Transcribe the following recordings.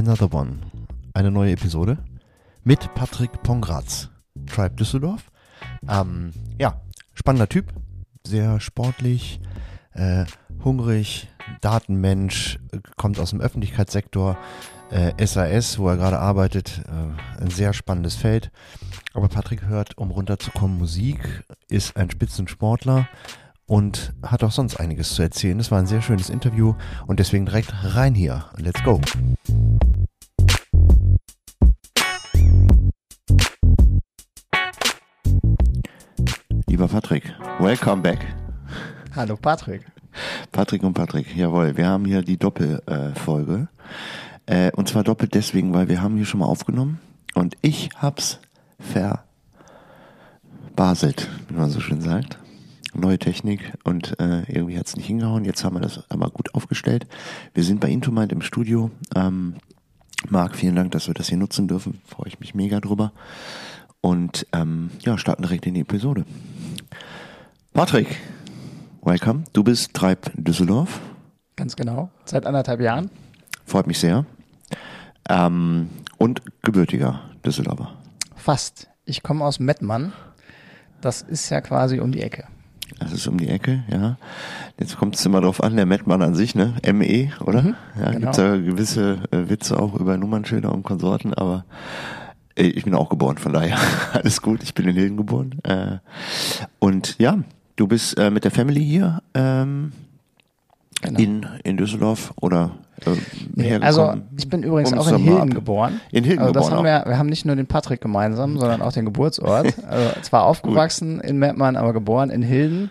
Another One. Eine neue Episode mit Patrick Pongratz, Tribe Düsseldorf. Ähm, ja, spannender Typ, sehr sportlich, äh, hungrig, Datenmensch, kommt aus dem Öffentlichkeitssektor, äh, SAS, wo er gerade arbeitet, äh, ein sehr spannendes Feld. Aber Patrick hört, um runterzukommen, Musik, ist ein Spitzensportler und hat auch sonst einiges zu erzählen. Das war ein sehr schönes Interview und deswegen direkt rein hier. Let's go. Lieber Patrick, welcome back. Hallo Patrick. Patrick und Patrick, jawohl, wir haben hier die Doppelfolge. Äh, und zwar doppelt deswegen, weil wir haben hier schon mal aufgenommen und ich hab's verbaselt, wie man so schön sagt neue Technik und äh, irgendwie hat es nicht hingehauen. Jetzt haben wir das aber gut aufgestellt. Wir sind bei Intomind im Studio. Ähm, Marc, vielen Dank, dass wir das hier nutzen dürfen. Freue ich mich mega drüber. Und ähm, ja, starten direkt in die Episode. Patrick, welcome. Du bist Treib Düsseldorf. Ganz genau. Seit anderthalb Jahren. Freut mich sehr. Ähm, und gebürtiger Düsseldorfer. Fast. Ich komme aus Mettmann. Das ist ja quasi um die Ecke. Das ist um die Ecke, ja. Jetzt kommt es immer drauf an, der Mettmann an sich, ne? ME, oder? Mhm, ja, genau. gibt's ja gewisse äh, Witze auch über Nummernschilder und Konsorten, aber äh, ich bin auch geboren, von daher alles gut. Ich bin in Hilden geboren. Äh, und ja, du bist äh, mit der Family hier ähm, genau. in, in Düsseldorf oder äh, nee, Also ich bin übrigens auch in Hilden geboren. In Hilden also das geboren. Haben wir, wir haben nicht nur den Patrick gemeinsam, sondern auch den Geburtsort. Also zwar aufgewachsen in Mettmann, aber geboren in Hilden.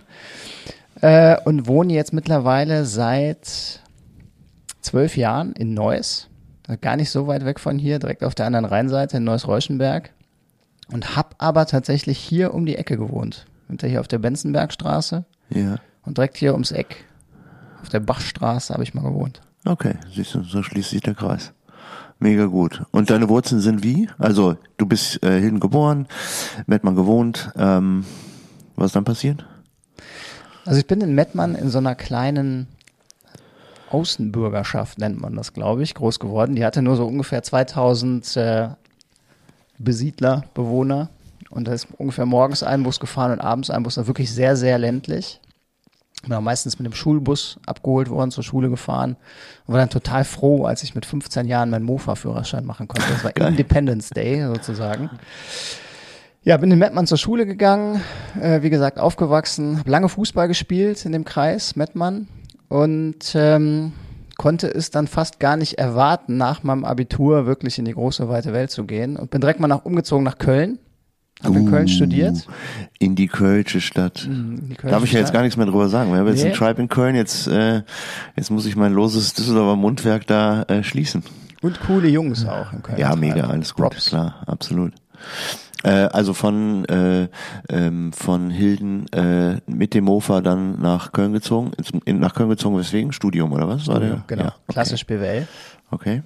Äh, und wohne jetzt mittlerweile seit zwölf Jahren in Neuss. Gar nicht so weit weg von hier, direkt auf der anderen Rheinseite in Neuss-Reuschenberg. Und hab aber tatsächlich hier um die Ecke gewohnt. Hinter hier auf der Benzenbergstraße. Ja. Und direkt hier ums Eck auf der Bachstraße habe ich mal gewohnt. Okay, siehst du, so schließt sich der Kreis. Mega gut. Und deine Wurzeln sind wie? Also, du bist äh, Hilden geboren, Mettmann gewohnt. Ähm, was ist dann passiert? Also ich bin in Mettmann in so einer kleinen Außenbürgerschaft, nennt man das, glaube ich, groß geworden. Die hatte nur so ungefähr 2000 äh, Besiedler, Bewohner. Und da ist ungefähr morgens ein Bus gefahren und abends ein Bus. Da wirklich sehr, sehr ländlich bin auch meistens mit dem Schulbus abgeholt worden, zur Schule gefahren und war dann total froh, als ich mit 15 Jahren meinen Mofa-Führerschein machen konnte. Das war. Independence Day sozusagen. Ja, bin in Mettmann zur Schule gegangen, äh, wie gesagt, aufgewachsen, habe lange Fußball gespielt in dem Kreis Mettmann und ähm, konnte es dann fast gar nicht erwarten, nach meinem Abitur wirklich in die große, weite Welt zu gehen und bin direkt mal nach, umgezogen nach Köln hab in Köln studiert. In die Kölsche Stadt. Die Kölsche Darf ich ja jetzt gar nichts mehr drüber sagen. Wir haben jetzt nee. ein Tribe in Köln, jetzt, äh, jetzt muss ich mein loses Düsseldorfer Mundwerk da äh, schließen. Und coole Jungs auch in Köln. Ja, mega, alles gut, Props. klar, absolut. Äh, also von äh, ähm, von Hilden äh, mit dem Mofa dann nach Köln gezogen, in, nach Köln gezogen, weswegen? Studium oder was? Studium, war genau. Ja, okay. Klassisch BWL. Okay.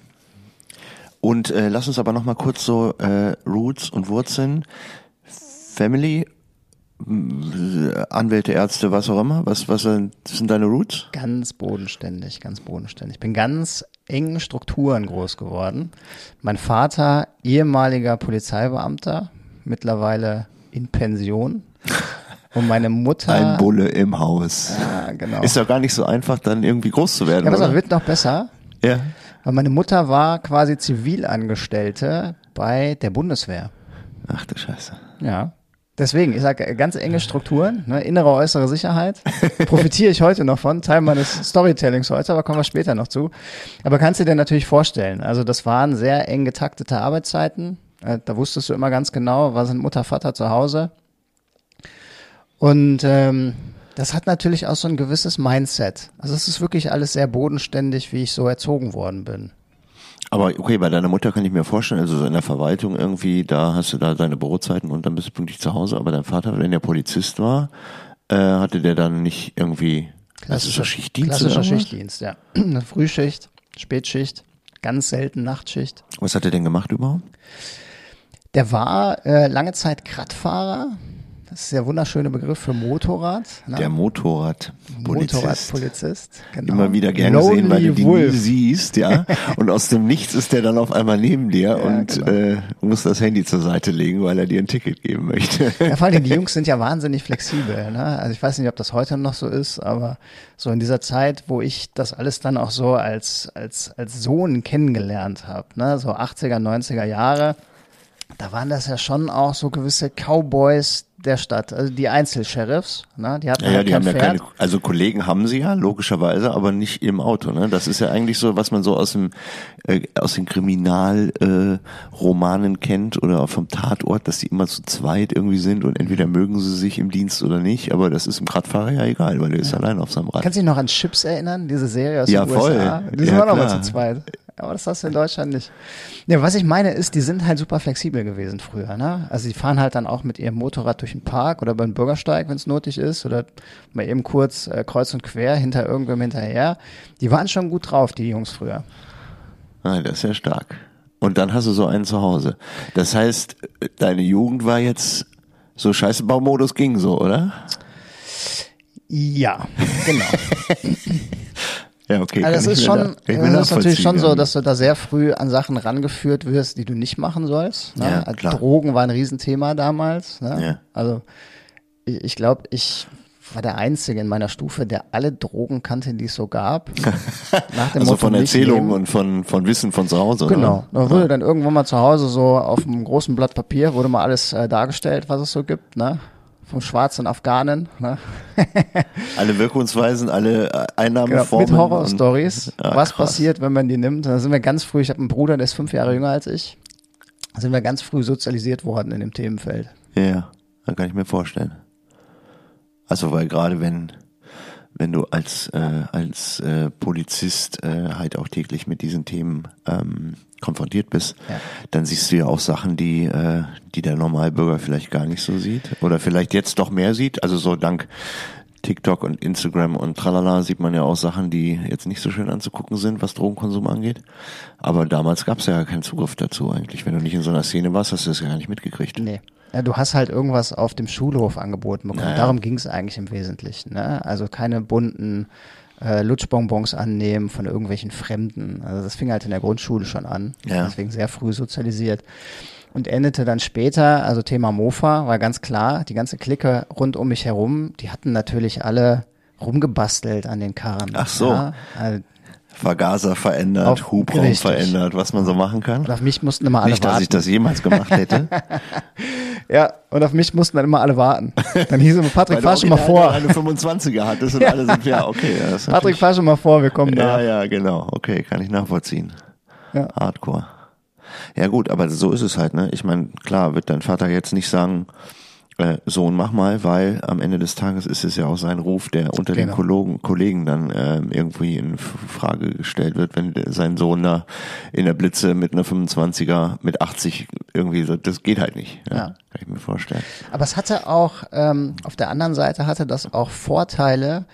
Und äh, lass uns aber noch mal kurz so äh, Roots und Wurzeln. Family, Anwälte, Ärzte, was auch immer? Was, was sind deine Roots? Ganz bodenständig, ganz bodenständig. Ich bin ganz engen Strukturen groß geworden. Mein Vater, ehemaliger Polizeibeamter, mittlerweile in Pension. Und meine Mutter. Ein Bulle im Haus. Ja, genau. Ist doch gar nicht so einfach, dann irgendwie groß zu werden. Ja, aber es wird noch besser. Ja. Weil meine Mutter war quasi Zivilangestellte bei der Bundeswehr. Ach du Scheiße. Ja. Deswegen, ich sage ganz enge Strukturen, ne, innere, äußere Sicherheit. Profitiere ich heute noch von, Teil meines Storytellings heute, aber kommen wir später noch zu. Aber kannst du dir natürlich vorstellen, also das waren sehr eng getaktete Arbeitszeiten. Äh, da wusstest du immer ganz genau, was sind Mutter, Vater zu Hause. Und ähm, das hat natürlich auch so ein gewisses Mindset. Also es ist wirklich alles sehr bodenständig, wie ich so erzogen worden bin. Aber okay, bei deiner Mutter kann ich mir vorstellen, also so in der Verwaltung irgendwie, da hast du da deine Bürozeiten und dann bist du pünktlich zu Hause. Aber dein Vater, wenn der Polizist war, äh, hatte der dann nicht irgendwie klassischer Schichtdienst? Klassischer Schichtdienst, ja. Eine Frühschicht, Spätschicht, ganz selten Nachtschicht. Was hat er denn gemacht überhaupt? Der war äh, lange Zeit Krattfahrer. Das ist der wunderschöne Begriff für Motorrad. Ne? Der Motorradpolizist. Motorradpolizist, genau. Immer wieder gern Lonely gesehen, weil du die Wolf. nie siehst, ja. und aus dem Nichts ist der dann auf einmal neben dir und genau. äh, muss das Handy zur Seite legen, weil er dir ein Ticket geben möchte. Ja, vor allem die Jungs sind ja wahnsinnig flexibel. Ne? Also ich weiß nicht, ob das heute noch so ist, aber so in dieser Zeit, wo ich das alles dann auch so als, als, als Sohn kennengelernt habe, ne? so 80er, 90er Jahre, da waren das ja schon auch so gewisse Cowboys der Stadt, also die Einzelsheriffs, ne? die hatten Ja, ja, halt die kein haben ja Pferd. keine, also Kollegen haben sie ja, logischerweise, aber nicht im Auto, ne? Das ist ja eigentlich so, was man so aus dem, äh, aus den Kriminalromanen äh, kennt oder vom Tatort, dass die immer zu zweit irgendwie sind und entweder mögen sie sich im Dienst oder nicht, aber das ist dem Radfahrer ja egal, weil er ist allein auf seinem Rad. Kannst du dich noch an Chips erinnern, diese Serie aus Ja, den voll. USA? Die sind Ja, auch noch mal zu zweit. Aber das hast du in Deutschland nicht. Ja, was ich meine ist, die sind halt super flexibel gewesen früher. Ne? Also die fahren halt dann auch mit ihrem Motorrad durch den Park oder beim Bürgersteig, wenn es nötig ist, oder mal eben kurz äh, kreuz und quer hinter irgendwem hinterher. Die waren schon gut drauf, die Jungs früher. Ah, das ist ja stark. Und dann hast du so einen zu Hause. Das heißt, deine Jugend war jetzt so scheiße Baumodus ging so, oder? Ja, genau. Ja, okay. Also das ist schon, da- das ist natürlich schon so, dass du da sehr früh an Sachen rangeführt wirst, die du nicht machen sollst. Ne? Ja, Also klar. Drogen war ein Riesenthema damals. Ne? Ja. Also ich, ich glaube, ich war der Einzige in meiner Stufe, der alle Drogen kannte, die es so gab. Nach dem Also Motto, von Erzählungen und von, von Wissen von zu Hause. Genau. Da wurde dann irgendwann mal zu Hause so auf einem großen Blatt Papier wurde mal alles äh, dargestellt, was es so gibt, ne? Vom schwarzen Afghanen, ne? Alle Wirkungsweisen, alle äh, Genau, Einnahmeformen. mit Horror-Stories, Ja, was krass. passiert, wenn man die nimmt. Da sind wir ganz früh, ich habe einen Bruder, der ist fünf Jahre jünger als ich, da sind wir ganz früh sozialisiert worden in dem Themenfeld. Ja, da kann ich mir vorstellen. Also weil gerade wenn wenn du als äh, als äh, Polizist äh, halt auch täglich mit diesen Themen ähm, konfrontiert bist, Ja. dann siehst du ja auch Sachen, die äh, die der Normalbürger vielleicht gar nicht so sieht oder vielleicht jetzt doch mehr sieht. Also so dank TikTok und Instagram und tralala sieht man ja auch Sachen, die jetzt nicht so schön anzugucken sind, was Drogenkonsum angeht. Aber damals gab es ja keinen Zugriff dazu eigentlich. Wenn du nicht in so einer Szene warst, hast du das ja gar nicht mitgekriegt. Nee. Ja, du hast halt irgendwas auf dem Schulhof angeboten bekommen. Naja. Darum ging es eigentlich im Wesentlichen. Ne? Also keine bunten äh, Lutschbonbons annehmen von irgendwelchen Fremden. Also das fing halt in der Grundschule schon an. Ja. Deswegen sehr früh sozialisiert. Und endete dann später, also Thema Mofa, war ganz klar, die ganze Clique rund um mich herum, die hatten natürlich alle rumgebastelt an den Karren. Ach so. Ja? Also, Vergaser verändert, Auf- Hubraum richtig. verändert, was man so machen kann. und auf mich mussten immer alle Nicht, dass warten. ich das jemals gemacht hätte. ja, und auf mich mussten dann immer alle warten. Dann hieß es, Patrick, fahr schon mal vor. Eine 25er hattest und alle sind, ja, okay. Ja, Patrick, fahr schon mal vor, wir kommen Ja, da. ja, genau. Okay, kann ich nachvollziehen. Ja. Hardcore. Ja gut, aber so ist es halt, ne? Ich meine, klar, wird dein Vater jetzt nicht sagen, äh, Sohn, mach mal, weil am Ende des Tages ist es ja auch sein Ruf, der unter den Genau. Kollegen, Kollegen dann ähm, irgendwie in Frage gestellt wird, wenn sein Sohn da in der Blitze mit einer 25er, mit 80 irgendwie so, das geht halt nicht. Ja, Ja. Kann ich mir vorstellen. Aber es hatte auch, ähm, auf der anderen Seite hatte das auch Vorteile,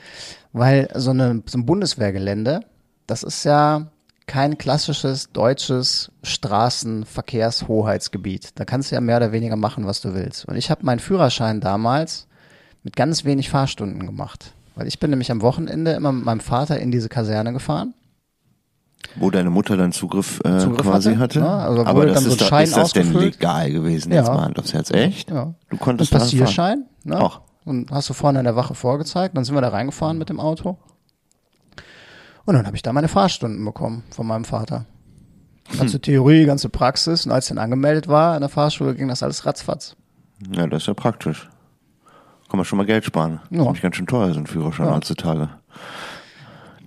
weil so, eine, so ein Bundeswehrgelände, das ist ja kein klassisches deutsches Straßenverkehrshoheitsgebiet. Da kannst du ja mehr oder weniger machen, was du willst. Und ich habe meinen Führerschein damals mit ganz wenig Fahrstunden gemacht. Weil ich bin nämlich am Wochenende immer mit meinem Vater in diese Kaserne gefahren. Wo deine Mutter dann Zugriff, äh, Zugriff quasi hatte, hatte. ja, also aber das dann so ist, doch- Schein ist das denn legal gewesen, Ja. jetzt mal Hand aufs Herz? Echt? Ja. Du konntest Ein? Passierschein, ne? Ach. Und hast du vorne in der Wache vorgezeigt, dann sind wir da reingefahren mit dem Auto. Und dann habe ich da meine Fahrstunden bekommen von meinem Vater. Ganze Hm. Theorie, ganze Praxis. Und als ich dann angemeldet war in der Fahrschule, ging das alles ratzfatz. Ja, das ist ja praktisch. Kann man schon mal Geld sparen. Das Ja. ist nämlich ganz schön teuer, so ein Führerschein Ja. heutzutage.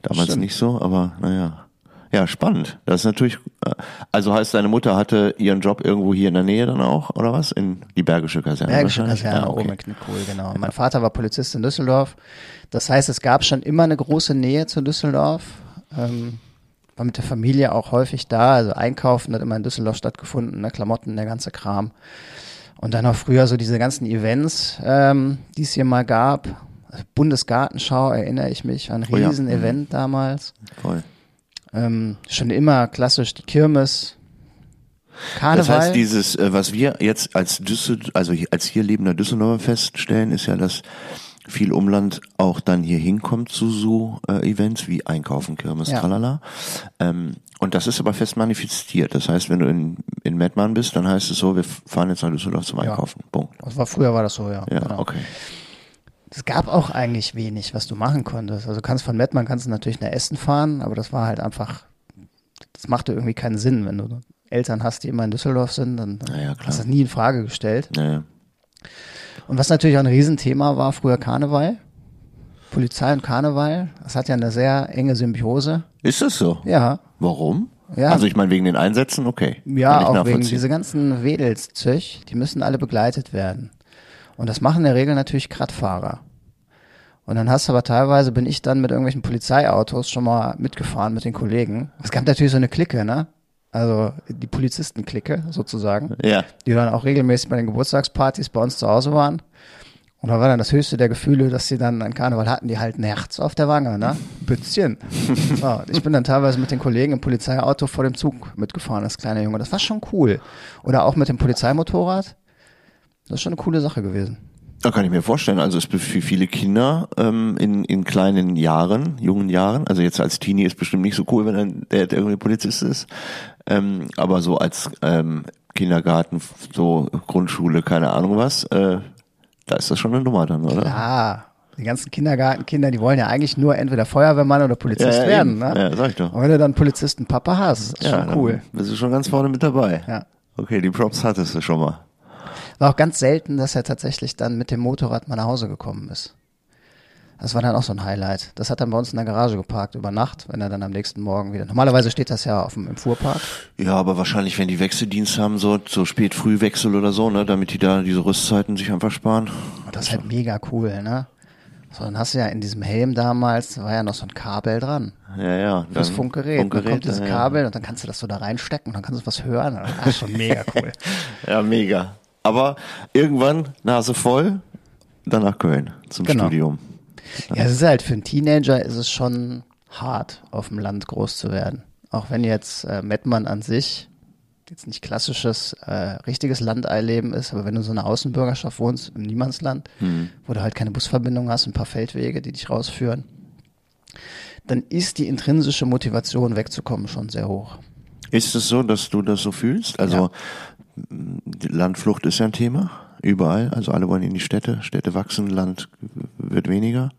Damals Stimmt. nicht so, aber naja. Ja, spannend. Das ist natürlich, äh, also heißt deine Mutter hatte ihren Job irgendwo hier in der Nähe dann auch, oder was? In die Bergische Kaserne Bergische? Kaserne ja, okay. oben in Knickkohl, genau. Mein Vater war Polizist in Düsseldorf. Das heißt, es gab schon immer eine große Nähe zu Düsseldorf. Ähm, war mit der Familie auch häufig da. Also Einkaufen hat immer in Düsseldorf stattgefunden, ne? Klamotten, der ganze Kram. Und dann auch früher so diese ganzen Events, ähm, die es hier mal gab. Bundesgartenschau, erinnere ich mich, war ein Oh ja. Riesen-Event damals. Voll. Ähm, schon immer klassisch die Kirmes. Karneval. Das heißt, dieses, äh, was wir jetzt als Düssel, also als hier lebender Düsseldorfer feststellen, ist ja, dass viel Umland auch dann hier hinkommt zu so äh, Events wie Einkaufen, Kirmes, Ja. tralala. Ähm, und das ist aber fest manifestiert. Das heißt, wenn du in, in Mettmann bist, dann heißt es so, wir fahren jetzt nach Düsseldorf zum Ja. Einkaufen. Punkt. das war, früher war das so, ja. Ja, genau. okay. Es gab auch eigentlich wenig, was du machen konntest. Also du kannst von Mettmann kannst du natürlich nach Essen fahren, aber das war halt einfach, das machte irgendwie keinen Sinn, wenn du Eltern hast, die immer in Düsseldorf sind, dann ja, hast du das nie in Frage gestellt. Naja. Und was natürlich auch ein Riesenthema war, früher Karneval. Polizei und Karneval, das hat ja eine sehr enge Symbiose. Ist das so? Ja, Warum? Ja. Also ich meine, wegen den Einsätzen, okay. Ja, auch wegen diese ganzen Wedelszöch, die müssen alle begleitet werden. Und das machen in der Regel natürlich Kraftfahrer. Und dann hast du aber teilweise, bin ich dann mit irgendwelchen Polizeiautos schon mal mitgefahren mit den Kollegen. Es gab natürlich so eine Clique, ne? Also die Polizistenklicke sozusagen, Ja. die dann auch regelmäßig bei den Geburtstagspartys bei uns zu Hause waren. Und da war dann das höchste der Gefühle, dass sie dann an Karneval hatten, die halt ein Herz auf der Wange, ne? Bützchen. so, ich bin dann teilweise mit den Kollegen im Polizeiauto vor dem Zug mitgefahren als kleiner Junge. Das war schon cool. Oder auch mit dem Polizeimotorrad. Das ist schon eine coole Sache gewesen. Da kann ich mir vorstellen. Also es ist für viele Kinder ähm, in, in kleinen Jahren, jungen Jahren, also jetzt als Teenie ist bestimmt nicht so cool, wenn ein, der, der irgendwie Polizist ist. Ähm, aber so als ähm, Kindergarten, so Grundschule, keine Ahnung was, äh, da ist das schon eine Nummer dann, oder? Ja, die ganzen Kindergartenkinder, die wollen ja eigentlich nur entweder Feuerwehrmann oder Polizist werden, eben. ne? Ja, sag ich doch. Und wenn du dann Polizisten-Papa hast, ist ja, schon dann cool. Bist du schon ganz vorne mit dabei. Ja. Okay, die Props hattest du schon mal. War auch ganz selten, dass er tatsächlich dann mit dem Motorrad mal nach Hause gekommen ist. Das war dann auch so ein Highlight. Das hat er bei uns in der Garage geparkt über Nacht, wenn er dann am nächsten Morgen wieder. Normalerweise steht das ja auf dem, im Fuhrpark. Ja, aber wahrscheinlich, wenn die Wechseldienst haben, so, so spät Frühwechsel oder so, ne, damit die da diese Rüstzeiten sich einfach sparen. Und das ist halt mega cool, ne? So, dann hast du ja in diesem Helm damals, da war ja noch so ein Kabel dran. Ja, ja. Fürs dann- Funkgerät. dann kommt dieses ja, ja. Kabel und dann kannst du das so da reinstecken und dann kannst du was hören. Das ist schon mega cool. Ja, mega. Aber irgendwann Nase voll, dann nach Köln zum Genau. Studium. Ja, es ist halt für einen Teenager ist es schon hart, auf dem Land groß zu werden. Auch wenn jetzt äh, Mettmann an sich jetzt nicht klassisches, äh, richtiges Landeileben ist, aber wenn du so eine Außenbürgerschaft wohnst, im Niemandsland, wo du halt keine Busverbindung hast, ein paar Feldwege, die dich rausführen, dann ist die intrinsische Motivation wegzukommen schon sehr hoch. Ist es so, dass du das so fühlst? Also die Landflucht ist ja ein Thema, überall. Also alle wollen in die Städte. Städte wachsen, Land wird weniger.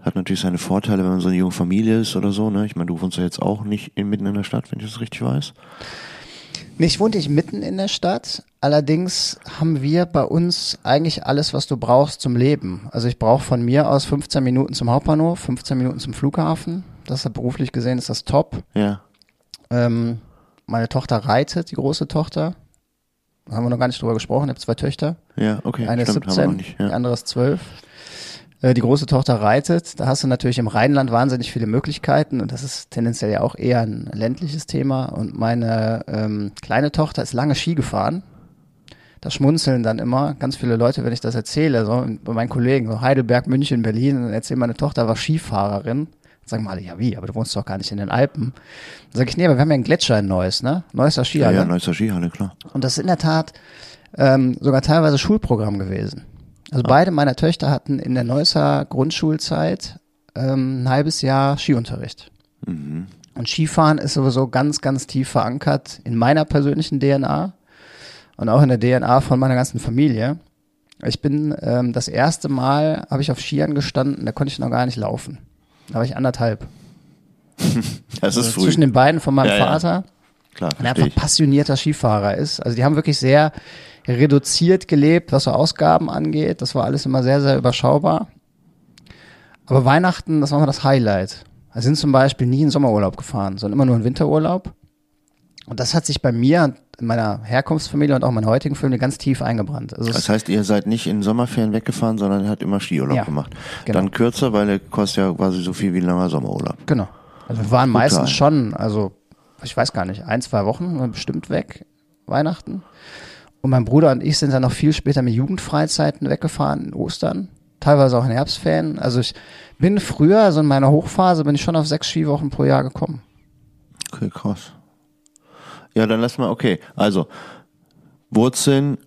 Hat natürlich seine Vorteile, wenn man so eine junge Familie ist oder so. Ne? Ich meine, du wohnst ja jetzt auch nicht mitten in der Stadt, wenn ich das richtig weiß. Nee, ich wohnte ich mitten in der Stadt. Allerdings haben wir bei uns eigentlich alles, was du brauchst zum Leben. Also ich brauche von mir aus 15 Minuten zum Hauptbahnhof, 15 Minuten zum Flughafen. Das ist beruflich gesehen ist das top. Ja. Ähm, meine Tochter reitet, die große Tochter. Haben wir noch gar nicht drüber gesprochen. Ich habe zwei Töchter. Ja, okay. Eine ist stimmt, haben wir 17, noch nicht. die Ja. andere ist 12. Äh, Die große Tochter reitet. Da hast du natürlich im Rheinland wahnsinnig viele Möglichkeiten und das ist tendenziell ja auch eher ein ländliches Thema. Und meine ähm, kleine Tochter ist lange Ski gefahren. Da schmunzeln dann immer ganz viele Leute, wenn ich das erzähle, so bei meinen Kollegen, so Heidelberg, München, Berlin, dann erzählen meine Tochter war Skifahrerin. Sagen wir alle, ja wie, aber du wohnst doch gar nicht in den Alpen. Dann sage ich, nee, aber wir haben ja einen Gletscher in Neuss, ne? Neusser Ja, Skihalle. ja, Neusser Skihalle, klar. Und das ist in der Tat ähm, sogar teilweise Schulprogramm gewesen. Also beide meiner Töchter hatten in der Neusser Grundschulzeit ähm, ein halbes Jahr Skiunterricht. Und Skifahren ist sowieso ganz, ganz tief verankert in meiner persönlichen DNA und auch in der DNA von meiner ganzen Familie. Ich bin ähm, das erste Mal, habe ich auf Skiern gestanden, da konnte ich noch gar nicht laufen. Da war ich anderthalb. Das ist Also früh. zwischen den beiden von meinem Ja, ja. Vater. Klar, Und er verstehe einfach ich. passionierter Skifahrer ist. Also die haben wirklich sehr reduziert gelebt, was so Ausgaben angeht. Das war alles immer sehr, sehr überschaubar. Aber Weihnachten, das war immer das Highlight. Wir sind zum Beispiel nie in Sommerurlaub gefahren, sondern immer nur in Winterurlaub. Und das hat sich bei mir, in meiner Herkunftsfamilie und auch in meiner heutigen Familie ganz tief eingebrannt. Also Das heißt, ihr seid nicht in Sommerferien weggefahren, sondern ihr habt immer Skiurlaub Ja, gemacht. genau. Dann kürzer, weil der kostet ja quasi so viel wie ein langer Sommerurlaub. genau. Also wir waren Total. meistens schon, also ich weiß gar nicht, ein, zwei Wochen bestimmt weg, Weihnachten. Und mein Bruder und ich sind dann noch viel später mit Jugendfreizeiten weggefahren in Ostern, teilweise auch in Herbstferien. Also ich bin früher, also in meiner Hochphase, bin ich schon auf sechs Skiwochen pro Jahr gekommen. Okay, krass. Ja, dann lass mal, okay. Also, Wurzeln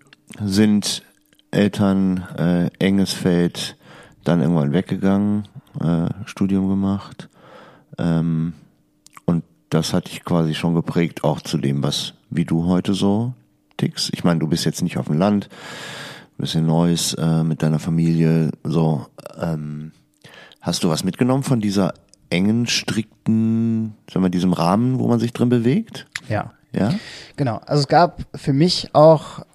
sind Eltern, äh, enges Feld, dann irgendwann weggegangen, äh, Studium gemacht. Ähm, und das hat dich quasi schon geprägt, auch zu dem, was, wie du heute so tickst. Ich meine, du bist jetzt nicht auf dem Land, bisschen Neues äh, mit deiner Familie, so. Ähm, hast du was mitgenommen von dieser engen, strikten, sagen wir, diesem Rahmen, wo man sich drin bewegt? Ja. Ja? Genau. Also es gab für mich auch,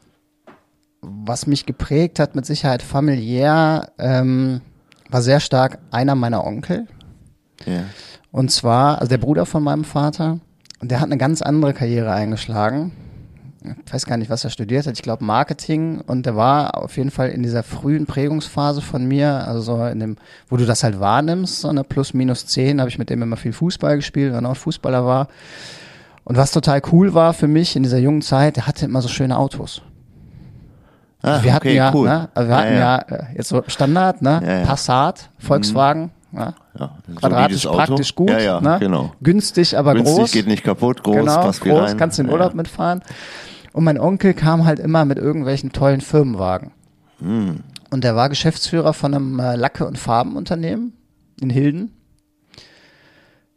was mich geprägt hat, mit Sicherheit familiär, ähm, war sehr stark einer meiner Onkel. Ja. Und zwar, also der Bruder von meinem Vater, und der hat eine ganz andere Karriere eingeschlagen. Ich weiß gar nicht, was er studiert hat. Ich glaube Marketing. Und der war auf jeden Fall in dieser frühen Prägungsphase von mir, also so in dem, wo du das halt wahrnimmst, so eine plus minus zehn, habe ich mit dem immer viel Fußball gespielt, weil er auch Fußballer war. Und was total cool war für mich in dieser jungen Zeit, der hatte immer so schöne Autos. Ah, wir hatten okay, ja, cool. ne, also wir hatten ja, äh, jetzt so Standard, ne, Ja, ja. Passat, Volkswagen, ne, Ja, quadratisch Auto. praktisch gut, Ja, ja, ne, genau. günstig, aber Günstig, groß. geht nicht kaputt, groß, genau, passt groß, rein. kannst du in Ja. Urlaub mitfahren. Und mein Onkel kam halt immer mit irgendwelchen tollen Firmenwagen. Hm. Und der war Geschäftsführer von einem äh, Lacke- und Farbenunternehmen in Hilden.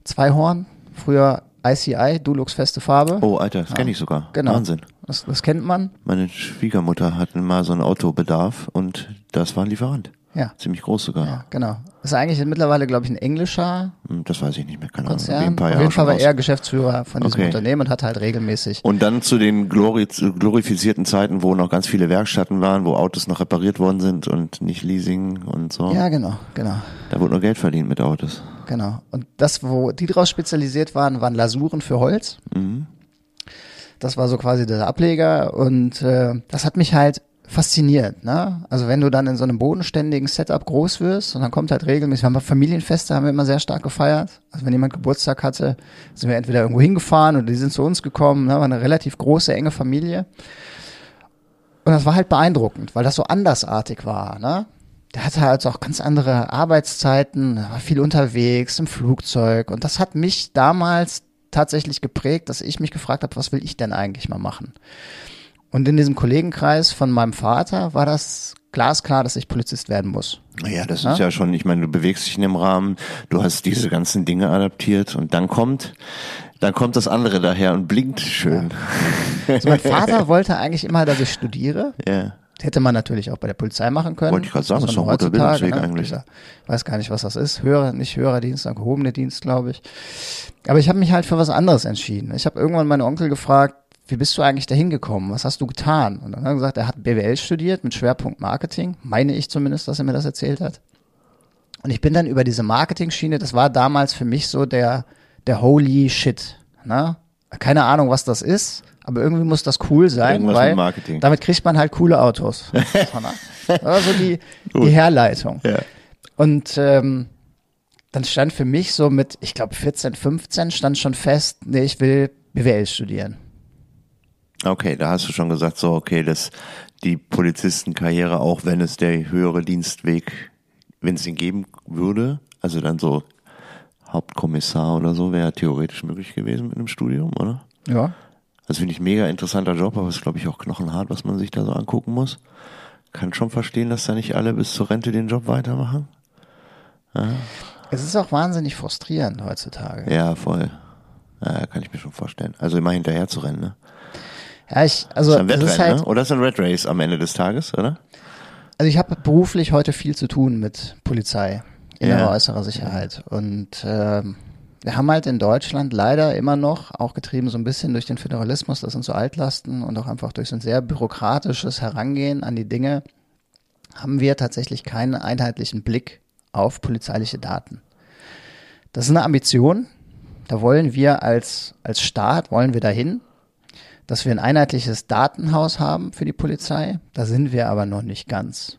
Zweihorn, früher ICI, Dulux feste Farbe. Oh, Alter, das kenne ich sogar. Genau. Wahnsinn. Das, das kennt man. Meine Schwiegermutter hatte mal so einen Autobedarf und das war ein Lieferant. Ja, Ziemlich groß sogar. ja, genau. Ist eigentlich mittlerweile, glaube ich, ein englischer Hm, Das weiß ich nicht mehr, keine Ahnung. Bin Konzern. ein paar Auf jeden Fall war raus. er Geschäftsführer von diesem Okay. Unternehmen und hat halt regelmäßig. Und dann zu den glori glorifizierten Zeiten, wo noch ganz viele Werkstätten waren, wo Autos noch repariert worden sind und nicht Leasing und so. Ja, genau, genau, Da wurde noch Geld verdient mit Autos. Genau. Und das, wo die draus spezialisiert waren, waren Lasuren für Holz. Mhm. Das war so quasi der Ableger und äh, das hat mich halt fasziniert. Ne? Also wenn du dann in so einem bodenständigen Setup groß wirst und dann kommt halt regelmäßig, wir haben Familienfeste, haben wir immer sehr stark gefeiert. Also wenn jemand Geburtstag hatte, sind wir entweder irgendwo hingefahren oder die sind zu uns gekommen. Ne? War eine relativ große, enge Familie. Und das war halt beeindruckend, weil das so andersartig war. Ne? Der hatte halt auch ganz andere Arbeitszeiten, war viel unterwegs im Flugzeug und das hat mich damals tatsächlich geprägt, dass ich mich gefragt habe, was will ich denn eigentlich mal machen? Und in diesem Kollegenkreis von meinem Vater war das glasklar, dass ich Polizist werden muss. Naja, das Ja? ist ja schon, ich meine, du bewegst dich in dem Rahmen, du hast diese ganzen Dinge adaptiert und dann kommt, dann kommt das andere daher und blinkt schön. Also mein Vater wollte eigentlich immer, dass ich studiere. Ja. Hätte man natürlich auch bei der Polizei machen können. Wollte ich gerade sagen, Was ist doch ein guter Bildungsweg ne? eigentlich. Dieser- Ich weiß gar nicht, was das ist. Höhere, nicht höherer Dienst, sondern gehobene Dienst, glaube ich. Aber ich habe mich halt für was anderes entschieden. Ich habe irgendwann meinen Onkel gefragt, wie bist du eigentlich dahin gekommen? Was hast du getan? Und dann hat er gesagt, er hat BWL studiert mit Schwerpunkt Marketing. Meine ich zumindest, dass er mir das erzählt hat. Und ich bin dann über diese Marketing-Schiene, das war damals für mich so der, der holy shit. Ne? Keine Ahnung, was das ist, aber irgendwie muss das cool sein, Irgendwas weil Marketing. damit kriegt man halt coole Autos. So? Das war so die, die Herleitung. Ja. Und ähm, dann stand für mich so mit, ich glaube 14, 15 stand schon fest, nee, ich will BWL studieren. Okay, da hast du schon gesagt, so, okay, dass die Polizistenkarriere, auch wenn es der höhere Dienstweg, wenn es ihn geben würde, also dann so Hauptkommissar oder so, wäre theoretisch möglich gewesen mit einem Studium, oder? Ja. Das finde ich mega interessanter Job, aber es ist, glaube ich, auch knochenhart, was man sich da so angucken muss. Kann schon verstehen, dass da nicht alle bis zur Rente den Job weitermachen. Es ist auch wahnsinnig frustrierend heutzutage. Ja, voll. Ja, kann ich mir schon vorstellen. Also immer hinterher zu rennen, ne? Ja, ich, also, ist ein es ist Wettrennen, halt, ne? Oder ist ein Red Race am Ende des Tages, oder? also ich habe beruflich heute viel zu tun mit Polizei, innerer Ja. äußerer Sicherheit. Und ähm, wir haben halt in Deutschland leider immer noch, auch getrieben so ein bisschen durch den Föderalismus, das sind so Altlasten und auch einfach durch so ein sehr bürokratisches Herangehen an die Dinge, haben wir tatsächlich keinen einheitlichen Blick auf polizeiliche Daten. Das ist eine Ambition. Da wollen wir als, als Staat, wollen wir dahin, dass wir ein einheitliches Datenhaus haben für die Polizei. Da sind wir aber noch nicht ganz.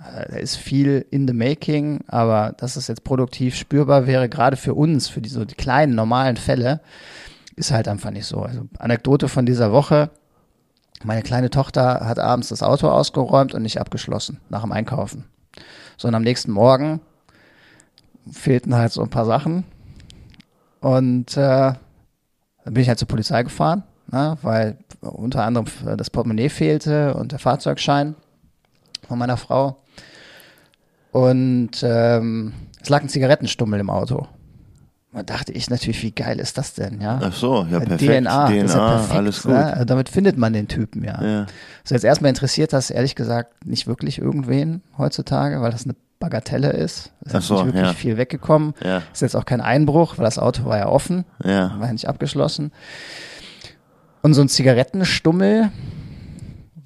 Äh, Da ist viel in the making, aber dass es jetzt produktiv spürbar wäre, gerade für uns, für die, so die kleinen, normalen Fälle, ist halt einfach nicht so. Also Anekdote von dieser Woche. Meine kleine Tochter hat abends das Auto ausgeräumt und nicht abgeschlossen nach dem Einkaufen. So, und am nächsten Morgen fehlten halt so ein paar Sachen. Und äh, dann bin ich halt zur Polizei gefahren. ne, weil unter anderem das Portemonnaie fehlte und der Fahrzeugschein von meiner Frau. Und ähm, es lag ein Zigarettenstummel im Auto. Da dachte ich natürlich, wie geil ist das denn, ja? Ach so, ja, Äh, perfekt. DNA, ist ja DNA, perfekt, alles gut. Ne? Damit findet man den Typen ja. Ja. So jetzt erstmal interessiert das ehrlich gesagt nicht wirklich irgendwen heutzutage, weil das eine Bagatelle ist. Es Ach ist so, nicht wirklich ja. viel weggekommen. Ja. Ist jetzt auch kein Einbruch, weil das Auto war ja offen, Ja. war ja nicht abgeschlossen. Und so ein Zigarettenstummel,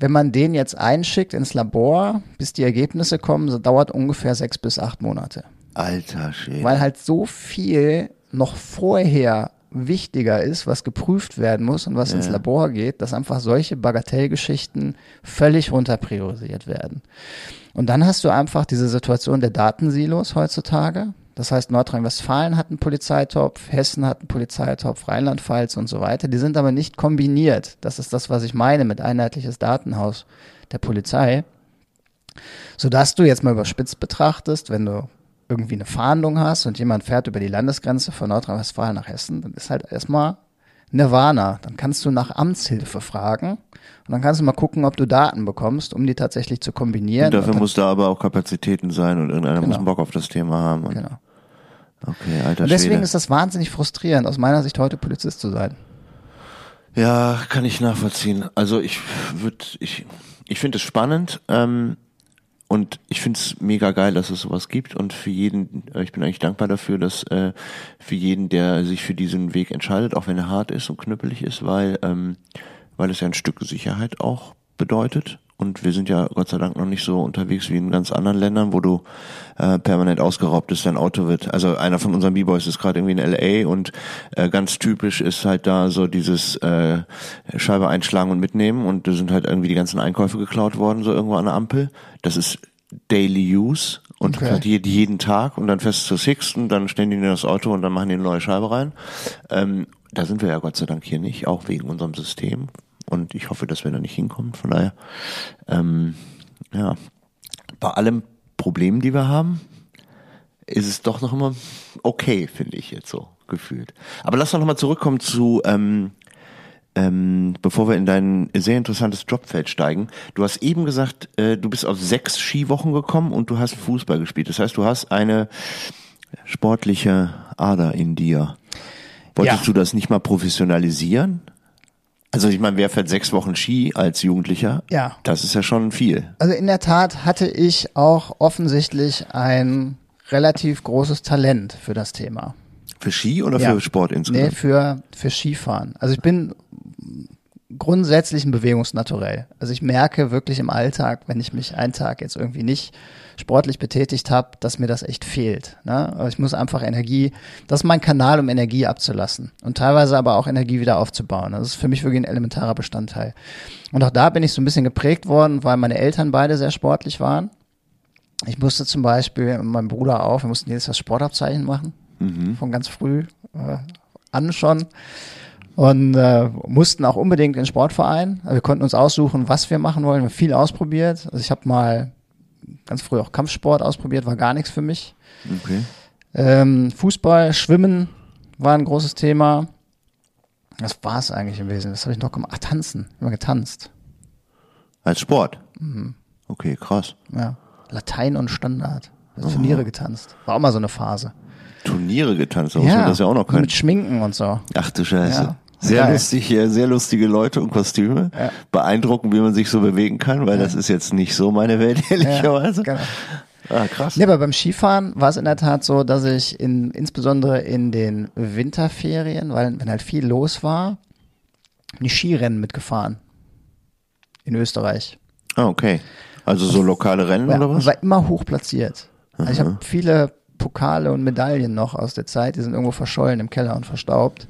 wenn man den jetzt einschickt ins Labor, bis die Ergebnisse kommen, so dauert ungefähr sechs bis acht Monate. Alter Schwede. Weil halt so viel noch vorher wichtiger ist, was geprüft werden muss und was ins Labor geht, dass einfach solche Bagatellgeschichten völlig runterpriorisiert werden. Und dann hast du einfach diese Situation der Datensilos heutzutage. Das heißt, Nordrhein-Westfalen hat einen Polizeitopf, Hessen hat einen Polizeitopf, Rheinland-Pfalz und so weiter. Die sind aber nicht kombiniert. Das ist das, was ich meine mit einheitliches Datenhaus der Polizei. Sodass du jetzt mal überspitzt betrachtest, wenn du irgendwie eine Fahndung hast und jemand fährt über die Landesgrenze von Nordrhein-Westfalen nach Hessen, dann ist halt erstmal Nirvana. Dann kannst du nach Amtshilfe fragen und dann kannst du mal gucken, ob du Daten bekommst, um die tatsächlich zu kombinieren. Und dafür Und muss da aber auch Kapazitäten sein und irgendeiner muss Genau. einen Bock auf das Thema haben. Und, genau. Okay, alter Und deswegen Schwede. ist das wahnsinnig frustrierend, aus meiner Sicht heute Polizist zu sein. Ja, kann ich nachvollziehen. Also ich würde, ich, ich finde es spannend ähm, und ich finde es mega geil, dass es sowas gibt und für jeden, äh, ich bin eigentlich dankbar dafür, dass äh, für jeden, der sich für diesen Weg entscheidet, auch wenn er hart ist und knüppelig ist, weil ähm, weil es ja ein Stück Sicherheit auch bedeutet. Und wir sind ja Gott sei Dank noch nicht so unterwegs wie in ganz anderen Ländern, wo du äh, permanent ausgeraubt bist, dein Auto wird. Also einer von unseren B-Boys ist gerade irgendwie in LA und äh, ganz typisch ist halt da so dieses äh, Scheibe einschlagen und mitnehmen und da sind halt irgendwie die ganzen Einkäufe geklaut worden, so irgendwo an der Ampel. Das ist Daily Use und Okay. halt jeden, jeden Tag und dann fest zu Sixten, dann stellen die in das Auto und dann machen die eine neue Scheibe rein. Ähm, da sind wir ja Gott sei Dank hier nicht, auch wegen unserem System. Und ich hoffe, dass wir da nicht hinkommen. Von daher, ähm, ja, bei allem Problem, die wir haben, ist es doch noch immer okay, finde ich jetzt so gefühlt. Aber lass doch noch mal zurückkommen zu, ähm, ähm, bevor wir in dein sehr interessantes Jobfeld steigen. Du hast eben gesagt, äh, du bist auf sechs Skiwochen gekommen und du hast Fußball gespielt. Das heißt, du hast eine sportliche Ader in dir. Wolltest Ja. du das nicht mal professionalisieren? Also ich meine, wer fährt sechs Wochen Ski als Jugendlicher? Ja. Das ist ja schon viel. Also in der Tat hatte ich auch offensichtlich ein relativ großes Talent für das Thema. Für Ski oder Ja. für Sport Nee, insgesamt? für, für Skifahren. Also ich bin grundsätzlich ein Bewegungsnaturell. Also ich merke wirklich im Alltag, wenn ich mich einen Tag jetzt irgendwie nicht sportlich betätigt habe, dass mir das echt fehlt. Ne? Also ich muss einfach Energie, das ist mein Kanal, um Energie abzulassen und teilweise aber auch Energie wieder aufzubauen. Das ist für mich wirklich ein elementarer Bestandteil. Und auch da bin ich so ein bisschen geprägt worden, weil meine Eltern beide sehr sportlich waren. Ich musste zum Beispiel, und mein Bruder auch, wir mussten jedes Jahr Sportabzeichen machen, von ganz früh äh, an schon. Und äh, mussten auch unbedingt in den Sportverein. Also wir konnten uns aussuchen, was wir machen wollen. Wir haben viel ausprobiert. Also ich habe mal ganz früh auch Kampfsport ausprobiert, war gar nichts für mich. Okay. Ähm, Fußball, Schwimmen war ein großes Thema. Das war es eigentlich im Wesentlichen. Was habe ich noch gemacht? Ach, tanzen. Immer getanzt. Als Sport? Mhm. Okay, krass. Ja. Latein und Standard. Also Turniere getanzt. War auch mal so eine Phase. Turniere getanzt, da muss man das ja auch noch können. Mit Schminken und so. Ach du Scheiße. Ja. Sehr Geil. lustig sehr lustige Leute und Kostüme. Ja. Beeindruckend, wie man sich so bewegen kann, weil das ist jetzt nicht so meine Welt, ehrlicherweise. genau. Ah, krass. Nee, aber beim Skifahren war es in der Tat so, dass ich in, insbesondere in den Winterferien, weil wenn halt viel los war, die Skirennen mitgefahren. In Österreich. Ah, okay. Also so lokale Rennen Ja, oder was? war immer hoch platziert. Also ich habe viele Pokale und Medaillen noch aus der Zeit, die sind irgendwo verschollen im Keller und verstaubt.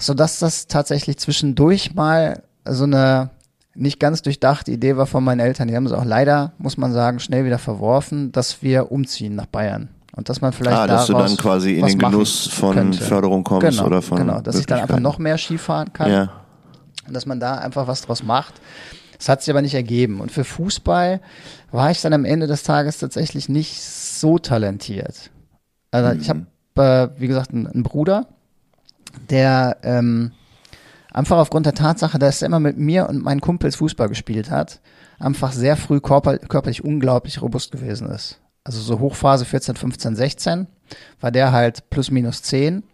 Sodass das tatsächlich zwischendurch mal so eine nicht ganz durchdachte Idee war von meinen Eltern. Die haben es auch leider, muss man sagen, schnell wieder verworfen, dass wir umziehen nach Bayern. Und dass man vielleicht Ah, dass du dann quasi in den Genuss von könnte. Förderung kommst genau, oder von Genau, dass ich dann einfach noch mehr Skifahren kann Ja. und dass man da einfach was draus macht. Das hat sich aber nicht ergeben. Und für Fußball war ich dann am Ende des Tages tatsächlich nicht so talentiert. Also ich habe, äh, wie gesagt, einen, einen Bruder, der ähm, Einfach aufgrund der Tatsache, dass er immer mit mir und meinen Kumpels Fußball gespielt hat, einfach sehr früh körper, körperlich unglaublich robust gewesen ist. Also so Hochphase 14, 15, 16 war der halt plus minus 10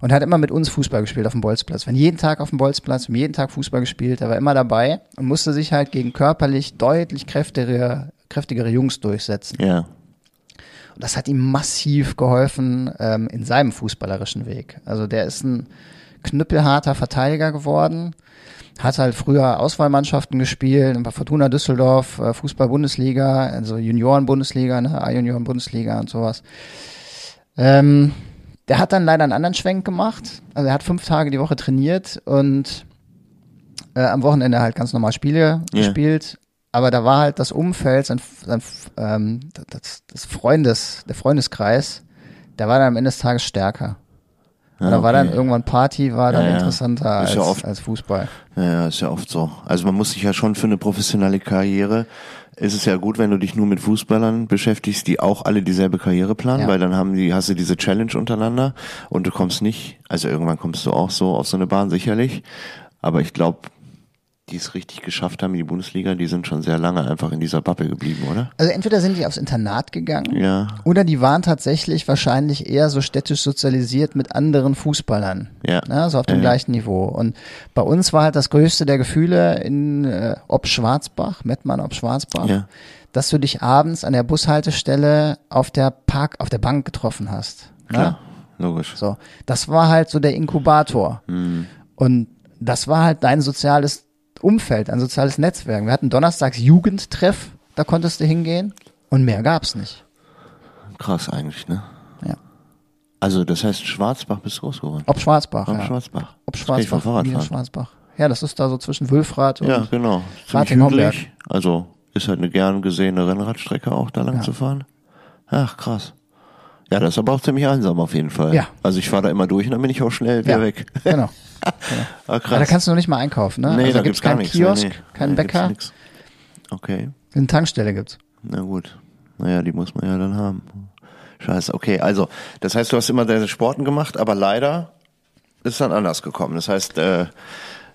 und hat immer mit uns Fußball gespielt auf dem Bolzplatz. Wenn jeden Tag auf dem Bolzplatz, jeden Tag Fußball gespielt, er war immer dabei und musste sich halt gegen körperlich deutlich kräftigere, kräftigere Jungs durchsetzen. Ja. Und das hat ihm massiv geholfen ähm, in seinem fußballerischen Weg. Also der ist ein knüppelharter Verteidiger geworden, hat halt früher Auswahlmannschaften gespielt, bei Fortuna Düsseldorf, äh, Fußball-Bundesliga, also Junioren-Bundesliga, ne, A-Junioren-Bundesliga und sowas. Ähm, der hat dann leider einen anderen Schwenk gemacht. Also er hat fünf Tage die Woche trainiert und äh, am Wochenende halt ganz normal Spiele Ja. gespielt. Aber da war halt das Umfeld, sein, sein, ähm, das, das Freundes, der Freundeskreis, der war dann am Ende des Tages stärker. Und da war dann okay. irgendwann Party, war dann Ja, ja. interessanter Ist als, ja oft- als Fußball. Ja, ja, ist ja oft so. Also man muss sich ja schon für eine professionelle Karriere, ist es ja gut, wenn du dich nur mit Fußballern beschäftigst, die auch alle dieselbe Karriere planen, Ja. weil dann haben die, hast du diese Challenge untereinander und du kommst nicht, also irgendwann kommst du auch so auf so eine Bahn sicherlich, aber ich glaube, die es richtig geschafft haben in die Bundesliga, die sind schon sehr lange einfach in dieser Bubble geblieben, oder? Also entweder sind die aufs Internat gegangen Ja, oder die waren tatsächlich wahrscheinlich eher so städtisch sozialisiert mit anderen Fußballern. Ja. Ne, so auf dem Ja. gleichen Niveau. Und bei uns war halt das größte der Gefühle in äh, ob Schwarzbach, Mettmann ob Schwarzbach, Ja. dass du dich abends an der Bushaltestelle auf der Park, auf der Bank getroffen hast. Ne? klar, logisch. So, das war halt so der Inkubator. Hm. Und das war halt dein soziales Umfeld, ein soziales Netzwerk. Wir hatten donnerstags Jugendtreff, da konntest du hingehen und mehr gab's nicht. Krass eigentlich, ne? Ja. Also das heißt, Schwarzbach bist du groß geworden. Ob Schwarzbach, Am ja. Schwarzbach. Ob Das kenn ich Schwarzbach. Schwarzbach. Ja, das ist da so zwischen Wülfrath und Ja, genau. Hügelig. Also ist halt eine gern gesehene Rennradstrecke auch da lang zu fahren. Ach, krass. Ja, das ist aber auch ziemlich einsam auf jeden Fall. Ja. Also ich fahre da immer durch und dann bin ich auch schnell wieder ja, weg. Genau. Ah, Aber da krass. kannst du noch nicht mal einkaufen, ne? nee, also da gibt's gibt's gar keinen. Kiosk, nee, nee. keinen Bäcker. Okay, eine Tankstelle gibt's. na gut. Naja, die muss man ja dann haben. Scheiße, okay. Also, das heißt, du hast immer deine Sporten gemacht, aber leider ist dann anders gekommen. Das heißt, äh,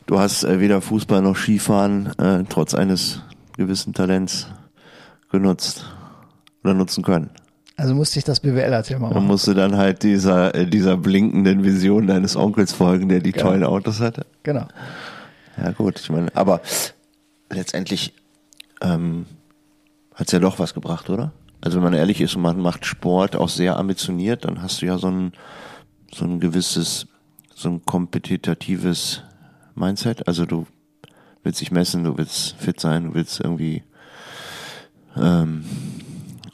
du hast äh, weder Fußball noch Skifahren äh, trotz eines gewissen Talents genutzt oder nutzen können. Also musste ich das BWLer-Thema Man machen. musste dann halt dieser, äh, dieser blinkenden Vision deines Onkels folgen, der die tollen Autos hatte. Genau. Ja gut, ich meine, aber letztendlich ähm, hat's ja doch was gebracht, oder? Also wenn man ehrlich ist und man macht Sport auch sehr ambitioniert, dann hast du ja so ein, so ein gewisses, so ein kompetitives Mindset. Also du willst dich messen, du willst fit sein, du willst irgendwie ähm,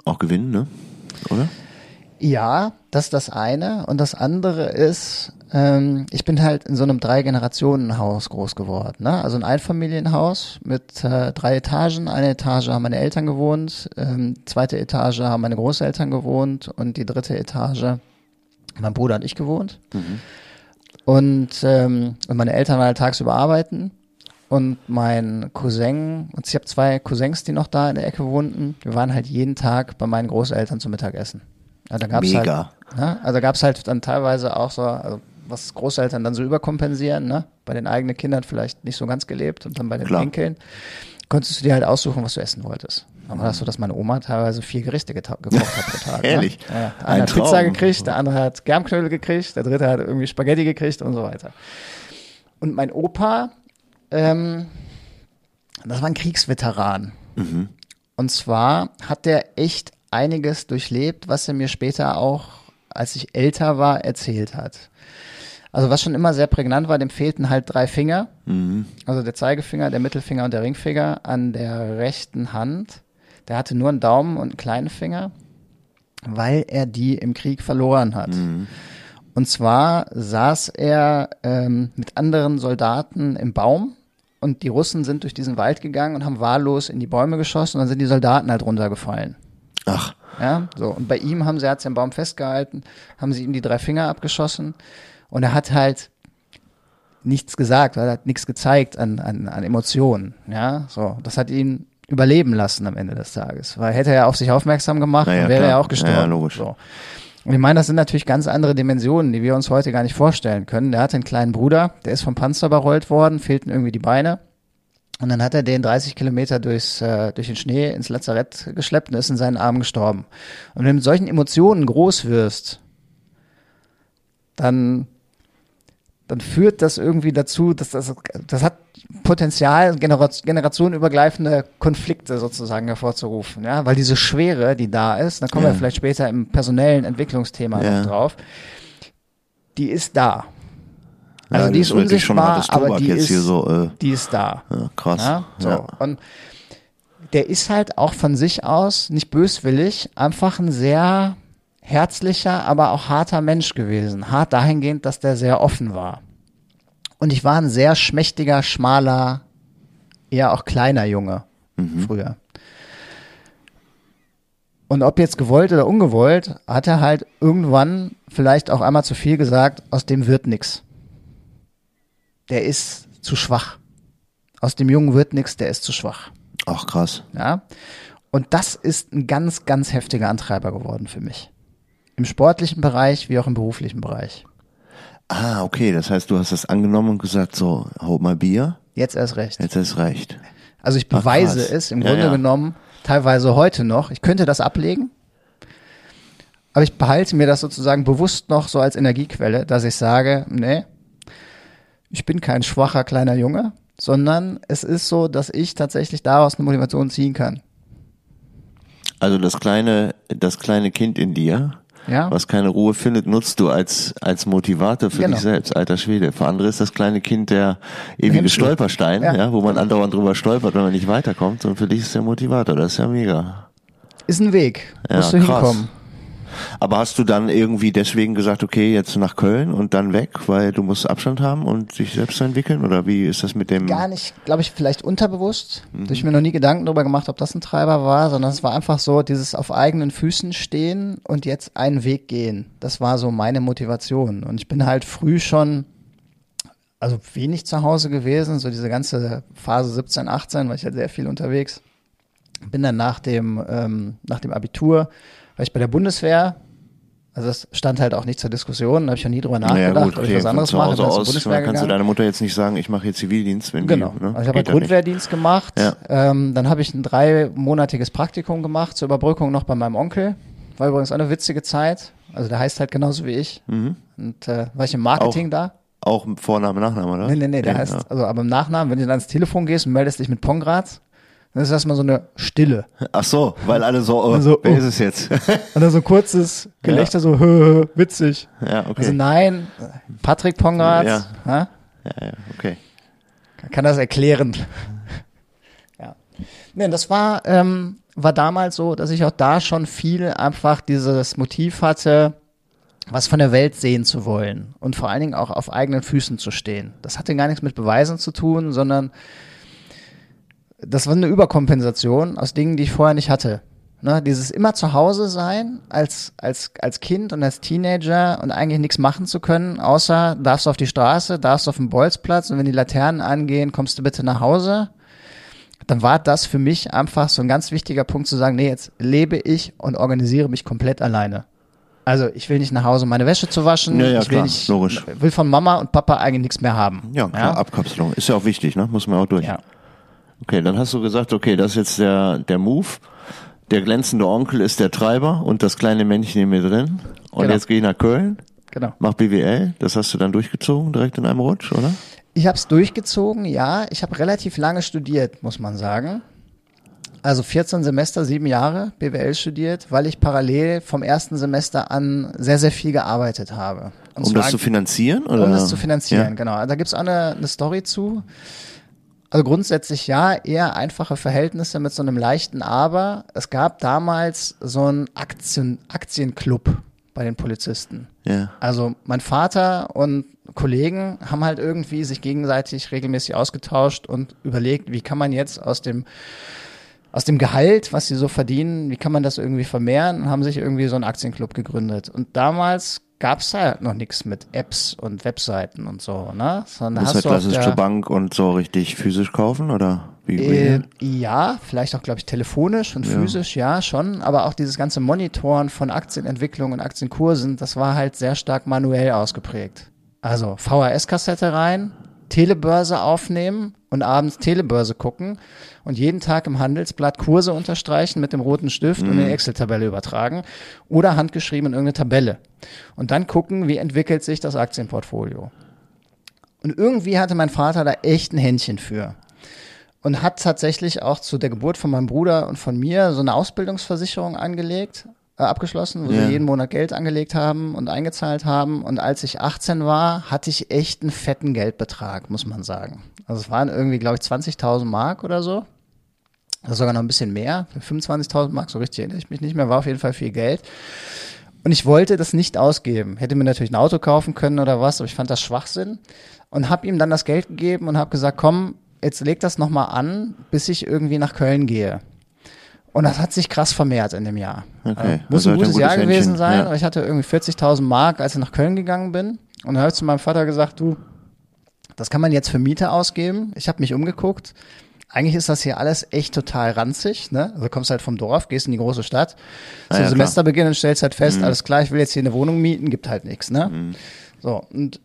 auch gewinnen, ne? Oder? Ja, das ist das eine. Und das andere ist, ähm, ich bin halt in so einem Drei-Generationen-Haus groß geworden. Ne? Also ein Einfamilienhaus mit äh, drei Etagen. Eine Etage haben meine Eltern gewohnt, ähm, zweite Etage haben meine Großeltern gewohnt und die dritte Etage mein Bruder und ich gewohnt. Und, ähm, und meine Eltern waren halt tagsüber arbeiten. Und mein Cousin, und ich habe zwei Cousins, die noch da in der Ecke wohnten. Wir waren halt jeden Tag bei meinen Großeltern zum Mittagessen. Ja, da gab's Mega. Halt, ne? Also gab's halt dann teilweise auch so, also was Großeltern dann so überkompensieren, ne? Bei den eigenen Kindern vielleicht nicht so ganz gelebt und dann bei den Klar. Enkeln. Konntest du dir halt aussuchen, was du essen wolltest. Dann war das so, dass meine Oma teilweise vier Gerichte gekocht hat pro Tag. Ehrlich? Ne? Ja. Der Ein eine hat Pizza gekriegt, der andere hat Germknödel gekriegt, der dritte hat irgendwie Spaghetti gekriegt und so weiter. Und mein Opa, ähm, das war ein Kriegsveteran. Und zwar hat der echt einiges durchlebt, was er mir später auch, als ich älter war, erzählt hat. Also was schon immer sehr prägnant war, dem fehlten halt drei Finger. Also der Zeigefinger, der Mittelfinger und der Ringfinger an der rechten Hand. Der hatte nur einen Daumen und einen kleinen Finger, weil er die im Krieg verloren hat. Und zwar saß er ähm, mit anderen Soldaten im Baum und die Russen sind durch diesen Wald gegangen und haben wahllos in die Bäume geschossen und dann sind die Soldaten halt runtergefallen. Ach, Ja, so. Und bei ihm haben sie, hat sie am Baum festgehalten, haben sie ihm die drei Finger abgeschossen und er hat halt nichts gesagt, er hat nichts gezeigt an, an, an Emotionen. Ja, so. Das hat ihn überleben lassen am Ende des Tages. Weil hätte er auf sich aufmerksam gemacht, Na ja, dann wäre klar. er auch gestorben. ja, logisch. So. Und ich meine, das sind natürlich ganz andere Dimensionen, die wir uns heute gar nicht vorstellen können. Der hatte einen kleinen Bruder, der ist vom Panzer überrollt worden, fehlten irgendwie die Beine. Und dann hat er den 30 Kilometer durchs, äh, durch den Schnee ins Lazarett geschleppt und ist in seinen Armen gestorben. Und wenn du mit solchen Emotionen groß wirst, dann, dann führt das irgendwie dazu, dass das, das hat Potenzial, generationenübergreifende Konflikte sozusagen hervorzurufen, ja, weil diese Schwere, die da ist, da kommen Ja. wir vielleicht später im personellen Entwicklungsthema Ja. noch drauf, die ist da. Also Ja, die ist unsichtbar, aber die ist, hier so, äh, die ist da. krass. So. Und der ist halt auch von sich aus nicht böswillig, einfach ein sehr herzlicher, aber auch harter Mensch gewesen. Hart dahingehend, dass der sehr offen war. Und ich war ein sehr schmächtiger, schmaler, eher auch kleiner Junge früher. Und ob jetzt gewollt oder ungewollt, hat er halt irgendwann vielleicht auch einmal zu viel gesagt, aus dem wird nix. Der ist zu schwach. Aus dem Jungen wird nix, der ist zu schwach. Ach, krass. Ja. Und das ist ein ganz, ganz heftiger Antreiber geworden für mich. Im sportlichen Bereich wie auch im beruflichen Bereich. Ah, okay. Das heißt, du hast das angenommen und gesagt, so, hol mal Bier. Jetzt erst recht. Jetzt ist recht. Also ich Ach, beweise krass. es im Ja, Grunde ja. genommen teilweise heute noch. Ich könnte das ablegen, aber ich behalte mir das sozusagen bewusst noch so als Energiequelle, dass ich sage, nee, ich bin kein schwacher kleiner Junge, sondern es ist so, dass ich tatsächlich daraus eine Motivation ziehen kann. Also das kleine, das kleine Kind in dir, Ja. was keine Ruhe findet, nutzt du als, als Motivator für Genau. dich selbst, alter Schwede. Für andere ist das kleine Kind der ewige Hemmschuh. Stolperstein, ja. Ja. wo man andauernd drüber stolpert, wenn man nicht weiterkommt. Und für dich ist der Motivator. Das ist ja mega. Ist ein Weg. Ja, Musst du krass. hinkommen. Aber hast du dann irgendwie deswegen gesagt, okay, jetzt nach Köln und dann weg, weil du musst Abstand haben und dich selbst entwickeln? Oder wie ist das mit dem? Gar nicht, glaube ich, vielleicht unterbewusst. Mhm. Ich mir noch nie Gedanken darüber gemacht, ob das ein Treiber war, sondern es war einfach so, dieses auf eigenen Füßen stehen und jetzt einen Weg gehen. Das war so meine Motivation. Und ich bin halt früh schon, also wenig zu Hause gewesen, so diese ganze Phase 17, 18, war ich halt sehr viel unterwegs. Bin dann nach dem, ähm, nach dem Abitur, war ich bei der Bundeswehr. Also das stand halt auch nicht zur Diskussion, da habe ich auch nie drüber nachgedacht, naja, gut, ob ich was anderes mache. Hause aus, Bundeswehr kannst du gegangen. deiner Mutter jetzt nicht sagen, ich mache jetzt Zivildienst, wenn Genau. die, ne? Also ich habe halt. Grundwehrdienst gemacht. Ja. Ähm, dann habe ich ein dreimonatiges Praktikum gemacht zur Überbrückung noch bei meinem Onkel. War übrigens auch eine witzige Zeit. Also der heißt halt genauso wie ich. Mhm. Und äh, war ich im Marketing Auch- da? Auch Vorname, Nachname, oder? Nee, nee, nee, der Ja, heißt, also aber im Nachnamen, wenn du dann ans Telefon gehst und meldest dich mit Pongratz, dann ist erstmal so eine Stille. Ach so, weil alle so, oh, Also, wer oh. ist es jetzt? Und dann so ein kurzes Gelächter, so hö, hö, witzig. ja, okay. Also nein, Patrick Pongratz, Ja. ja. ja, ja, okay. kann das erklären. ja. Nee, das war, ähm, war damals so, dass ich auch da schon viel einfach dieses Motiv hatte, was von der Welt sehen zu wollen und vor allen Dingen auch auf eigenen Füßen zu stehen. Das hatte gar nichts mit Beweisen zu tun, sondern das war eine Überkompensation aus Dingen, die ich vorher nicht hatte. Ne, dieses immer zu Hause sein als, als, als Kind und als Teenager und eigentlich nichts machen zu können, außer darfst du auf die Straße, darfst du auf den Bolzplatz und wenn die Laternen angehen, kommst du bitte nach Hause. Dann war das für mich einfach so ein ganz wichtiger Punkt zu sagen, nee, jetzt lebe ich und organisiere mich komplett alleine. Also ich will nicht nach Hause, um meine Wäsche zu waschen. Ja, ja, ich will klar, nicht, logisch. will von Mama und Papa eigentlich nichts mehr haben. Ja, klar, Abkapselung. Ist ja auch wichtig, ne? Muss man auch durch. Ja. Okay, dann hast du gesagt, okay, das ist jetzt der, der Move. Der glänzende Onkel ist der Treiber und das kleine Männchen in mir drin. Und Genau. jetzt gehe ich nach Köln, Genau. mach BWL. Das hast du dann durchgezogen, direkt in einem Rutsch, oder? Ich habe es durchgezogen, ja. Ich habe relativ lange studiert, muss man sagen. Also 14 Semester, sieben Jahre BWL studiert, weil ich parallel vom ersten Semester an sehr, sehr viel gearbeitet habe. Und Um das zu finanzieren, oder? um das zu finanzieren, Ja. genau. Da gibt's auch eine, eine Story zu. Also grundsätzlich ja, eher einfache Verhältnisse mit so einem leichten Aber. Es gab damals so einen Aktien, Aktienclub bei den Polizisten. Ja. Also mein Vater und Kollegen haben halt irgendwie sich gegenseitig regelmäßig ausgetauscht und überlegt, wie kann man jetzt aus dem aus dem Gehalt, was sie so verdienen, wie kann man das irgendwie vermehren und haben sich irgendwie so einen Aktienclub gegründet. Und damals gab's halt noch nichts mit Apps und Webseiten und so, ne? Sondern Du musst hast halt klassisch zur Bank und so richtig physisch kaufen, oder? Wie, Äh, ja, vielleicht auch, glaube ich, telefonisch und Ja. physisch, ja, schon. Aber auch dieses ganze Monitoren von Aktienentwicklung und Aktienkursen, das war halt sehr stark manuell ausgeprägt. Also VHS-Kassette rein, Telebörse aufnehmen und abends Telebörse gucken und jeden Tag im Handelsblatt Kurse unterstreichen mit dem roten Stift und in die Excel-Tabelle übertragen oder handgeschrieben in irgendeine Tabelle. Und dann gucken, wie entwickelt sich das Aktienportfolio. Und irgendwie hatte mein Vater da echt ein Händchen für und hat tatsächlich auch zu der Geburt von meinem Bruder und von mir so eine Ausbildungsversicherung angelegt, äh, abgeschlossen, wo Ja. sie jeden Monat Geld angelegt haben und eingezahlt haben. Und als ich 18 war, hatte ich echt einen fetten Geldbetrag, muss man sagen. Also es waren irgendwie, glaube ich, 20.000 Mark oder so. Das ist sogar noch ein bisschen mehr, 25.000 Mark, so richtig erinnere ich mich nicht mehr, war auf jeden Fall viel Geld. Und ich wollte das nicht ausgeben. Hätte mir natürlich ein Auto kaufen können oder was, aber ich fand das Schwachsinn und habe ihm dann das Geld gegeben und habe gesagt, komm, jetzt leg das nochmal an, bis ich irgendwie nach Köln gehe. Und das hat sich krass vermehrt in dem Jahr. Okay, Äh, muss also ein gutes gutes Jahr gewesen Händchen, sein, ja. aber ich hatte irgendwie 40.000 Mark, als ich nach Köln gegangen bin. Und dann habe ich zu meinem Vater gesagt, du, das kann man jetzt für Miete ausgeben. Ich habe mich umgeguckt. Eigentlich ist das hier alles echt total ranzig. Ne? Also du kommst halt vom Dorf, gehst in die große Stadt. Ah Zum ja, Semesterbeginn und stellst halt Mhm. fest, alles klar, ich will jetzt hier eine Wohnung mieten, gibt halt nichts. Ne? So, und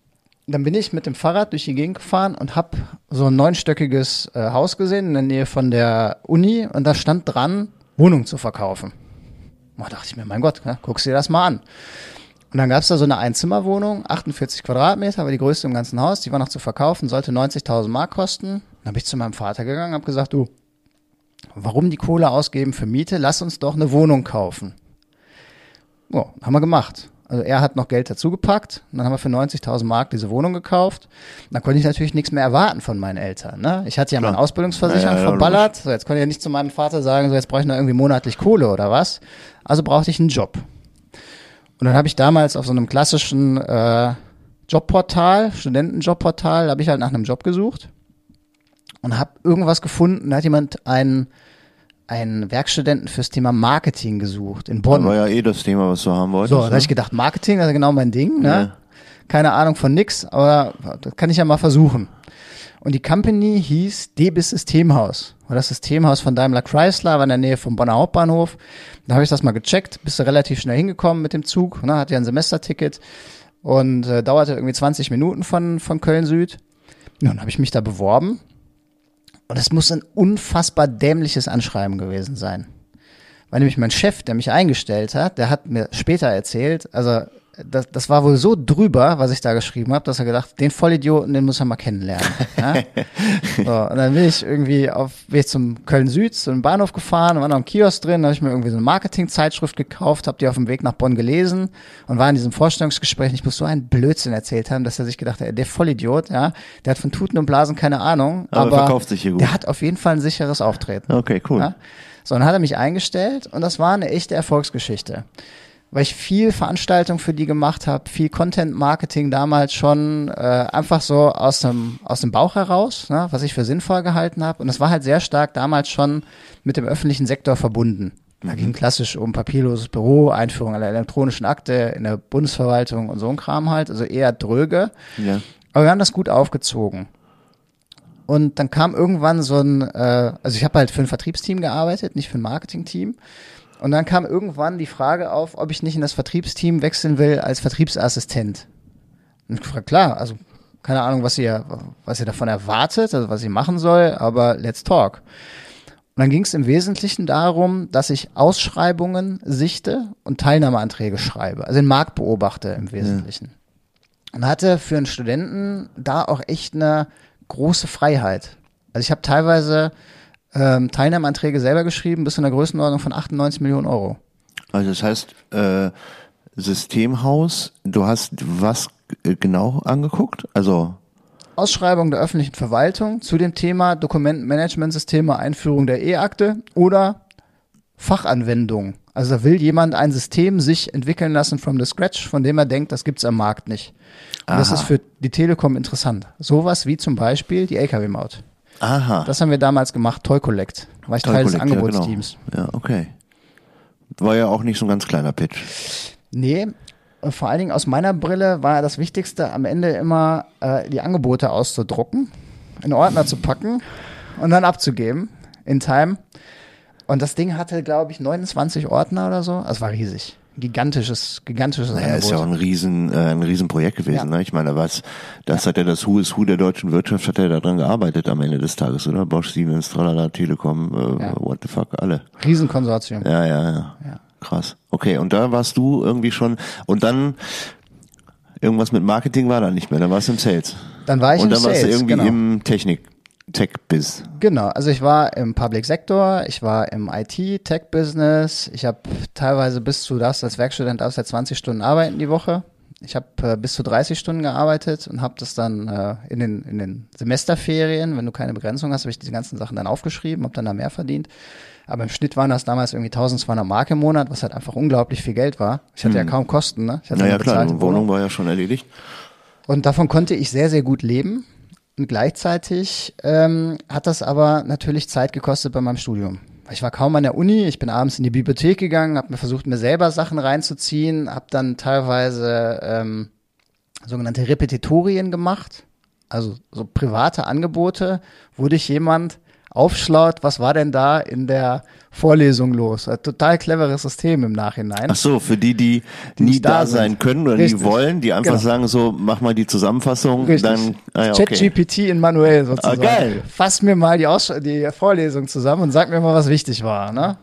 dann bin ich mit dem Fahrrad durch die Gegend gefahren und habe so ein neunstöckiges äh, Haus gesehen in der Nähe von der Uni und da stand dran, Wohnung zu verkaufen. Da dachte ich mir, mein Gott, ne, guckst dir das mal an. Und dann gab es da so eine Einzimmerwohnung, 48 Quadratmeter, war die größte im ganzen Haus, die war noch zu verkaufen, sollte 90.000 Mark kosten. Dann bin ich zu meinem Vater gegangen, habe gesagt, du, warum die Kohle ausgeben für Miete? Lass uns doch eine Wohnung kaufen. Ja, haben wir gemacht. Also er hat noch Geld dazugepackt. Und dann haben wir für 90.000 Mark diese Wohnung gekauft. Dann konnte ich natürlich nichts mehr erwarten von meinen Eltern. Ne? Ich hatte ja meine Ausbildungsversicherung ja, ja, verballert. So, jetzt konnte ich ja nicht zu meinem Vater sagen, so jetzt brauche ich noch irgendwie monatlich Kohle oder was. Also brauchte ich einen Job. Und dann habe ich damals auf so einem klassischen äh, Jobportal, Studentenjobportal, habe ich halt nach einem Job gesucht und habe irgendwas gefunden. Da hat jemand einen, einen Werkstudenten fürs Thema Marketing gesucht in Bonn. War ja eh das Thema, was du haben wolltest. So, da ne? habe ich gedacht, Marketing, das ist genau mein Ding, ne? Ja. Keine Ahnung von nix, aber das kann ich ja mal versuchen. Und die Company hieß Debis Systemhaus. War das Systemhaus von Daimler Chrysler, war in der Nähe vom Bonner Hauptbahnhof. Da habe ich das mal gecheckt, bist du relativ schnell hingekommen mit dem Zug, ne? Hatte ja ein Semesterticket und äh, dauerte irgendwie 20 Minuten von, von Köln Süd. Ja, dann habe ich mich da beworben. Und es muss ein unfassbar dämliches Anschreiben gewesen sein. Weil nämlich mein Chef, der mich eingestellt hat, der hat mir später erzählt, also das, das war wohl so drüber, was ich da geschrieben habe, dass er gedacht, den Vollidioten, den muss er mal kennenlernen. ja? so, und dann bin ich irgendwie auf ich zum Köln Süd, zu einem Bahnhof gefahren, war noch ein Kiosk drin, da habe ich mir irgendwie so eine Marketingzeitschrift gekauft, habe die auf dem Weg nach Bonn gelesen und war in diesem Vorstellungsgespräch. und Ich muss so einen Blödsinn erzählt haben, dass er sich gedacht hat, der Vollidiot, ja, der hat von Tuten und Blasen keine Ahnung, Aber aber, verkauft sich hier gut. der hat auf jeden Fall ein sicheres Auftreten. Okay, cool. Ja? So, dann hat er mich eingestellt und das war eine echte Erfolgsgeschichte. Weil ich viel Veranstaltung für die gemacht habe, viel Content-Marketing damals schon, äh, einfach so aus dem, aus dem Bauch heraus, ne, was ich für sinnvoll gehalten habe. Und das war halt sehr stark damals schon mit dem öffentlichen Sektor verbunden. Da ging klassisch um papierloses Büro, Einführung einer elektronischen Akte in der Bundesverwaltung und so ein Kram halt, also eher dröge. Ja. Aber wir haben das gut aufgezogen. Und dann kam irgendwann so ein, äh, also ich habe halt für ein Vertriebsteam gearbeitet, nicht für ein Marketingteam. Und dann kam irgendwann die Frage auf, ob ich nicht in das Vertriebsteam wechseln will als Vertriebsassistent. Und ich gefragt, klar, also keine Ahnung, was ihr, was ihr davon erwartet, also was ich machen soll, aber let's talk. Und dann ging es im Wesentlichen darum, dass ich Ausschreibungen sichte und Teilnahmeanträge schreibe, also den Markt beobachte im Wesentlichen. Und hatte für einen Studenten da auch echt eine große Freiheit. Also ich habe teilweise ähm, Teilnahmeanträge selber geschrieben, bis zu einer Größenordnung von 98 Millionen Euro. Also das heißt, äh, Systemhaus, du hast was genau angeguckt? Also, Ausschreibung der öffentlichen Verwaltung zu dem Thema Dokumentenmanagementsysteme, Einführung der E-Akte oder Fachanwendung. Also da will jemand ein System sich entwickeln lassen from the scratch, von dem er denkt, das gibt's am Markt nicht. Und das Aha. ist für die Telekom interessant. Sowas wie zum Beispiel die LKW-Maut. Aha. Das haben wir damals gemacht, Toy Collect. War ich Teil des Toll Collect, ja, Angebotsteams. Genau. Ja, okay. War ja auch nicht so ein ganz kleiner Pitch. Nee, äh, vor allen Dingen aus meiner Brille war das Wichtigste am Ende immer, äh, die Angebote auszudrucken, in Ordner zu packen und dann abzugeben in Time. Und das Ding hatte, glaube ich, 29 Ordner oder so. Also war riesig. Gigantisches, gigantisches Naja, ist ja auch ein riesen, äh, ein riesen Projekt gewesen. Ja. Ne? Ich meine, was, das hat ja das Who is Who der deutschen Wirtschaft, hat ja daran gearbeitet am Ende des Tages, oder? Bosch, Siemens, Tralala, Telekom, äh, Ja. what the fuck, alle. Riesenkonsortium. Ja, ja, ja, Ja. Krass. Okay, und da warst du irgendwie schon, und dann irgendwas mit Marketing war da nicht mehr, dann warst du im Sales. Dann war ich und im dann warst du Sales, irgendwie genau. im Technik, Tech-Biz. Genau, also ich war im Public Sektor, ich war im IT, Tech-Business, ich habe teilweise bis zu, darfst als Werkstudent darfst ja 20 Stunden arbeiten die Woche. Ich habe äh, bis zu 30 Stunden gearbeitet und habe das dann äh, in, den, in den Semesterferien, wenn du keine Begrenzung hast, habe ich diese ganzen Sachen dann aufgeschrieben, habe dann da mehr verdient. Aber im Schnitt waren das damals irgendwie 1200 Mark im Monat, was halt einfach unglaublich viel Geld war. Ich hatte ja kaum Kosten, ne? Ich hatte Naja, klar, Wohnung war ja schon erledigt. und davon konnte ich sehr, sehr gut leben. Und gleichzeitig ähm, hat das aber natürlich Zeit gekostet bei meinem Studium. Ich war kaum an der Uni, ich bin abends in die Bibliothek gegangen, habe mir versucht, mir selber Sachen reinzuziehen, habe dann teilweise ähm, sogenannte Repetitorien gemacht, also so private Angebote, wo dich jemand aufschlaut, was war denn da in der Vorlesung los? Ein total cleveres System im Nachhinein. Ach so, für die, die, nie nicht da sein sind. können oder Richtig. nie wollen, die einfach Genau. sagen so, mach mal die Zusammenfassung, Richtig. dann, ah ja, okay. ChatGPT in manuell sozusagen. Ah, geil. Fass mir mal die, Aus die Vorlesung zusammen und sag mir mal, was wichtig war. Ne?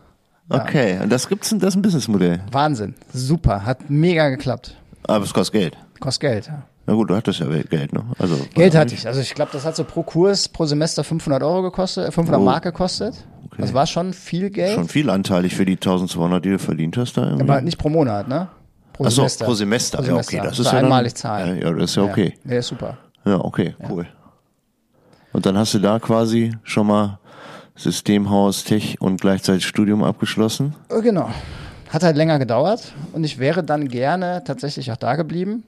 Okay, und das gibt's, das ist ein Businessmodell. Wahnsinn. Super. Hat mega geklappt. Aber es kostet Geld. Kostet Geld. Ja. Na gut, du hattest ja Geld, ne? Also, Geld hatte ich. Also ich glaube, das hat so pro Kurs, pro Semester 500 Euro gekostet, äh, 500 Oh. Mark gekostet. Das war schon viel Geld. Schon viel anteilig für die 1200, die du verdient hast da irgendwie. aber nicht pro Monat, ne? Pro Ach so, pro Semester. Ja, okay, das ist ja dann- einmalig zahlen. Ja, ja, das ist ja okay. Ja, ja ist super. Ja, okay, cool. Und dann hast du da quasi schon mal Systemhaus, Tech und gleichzeitig Studium abgeschlossen. Äh, Genau. Hat halt länger gedauert und ich wäre dann gerne tatsächlich auch da geblieben.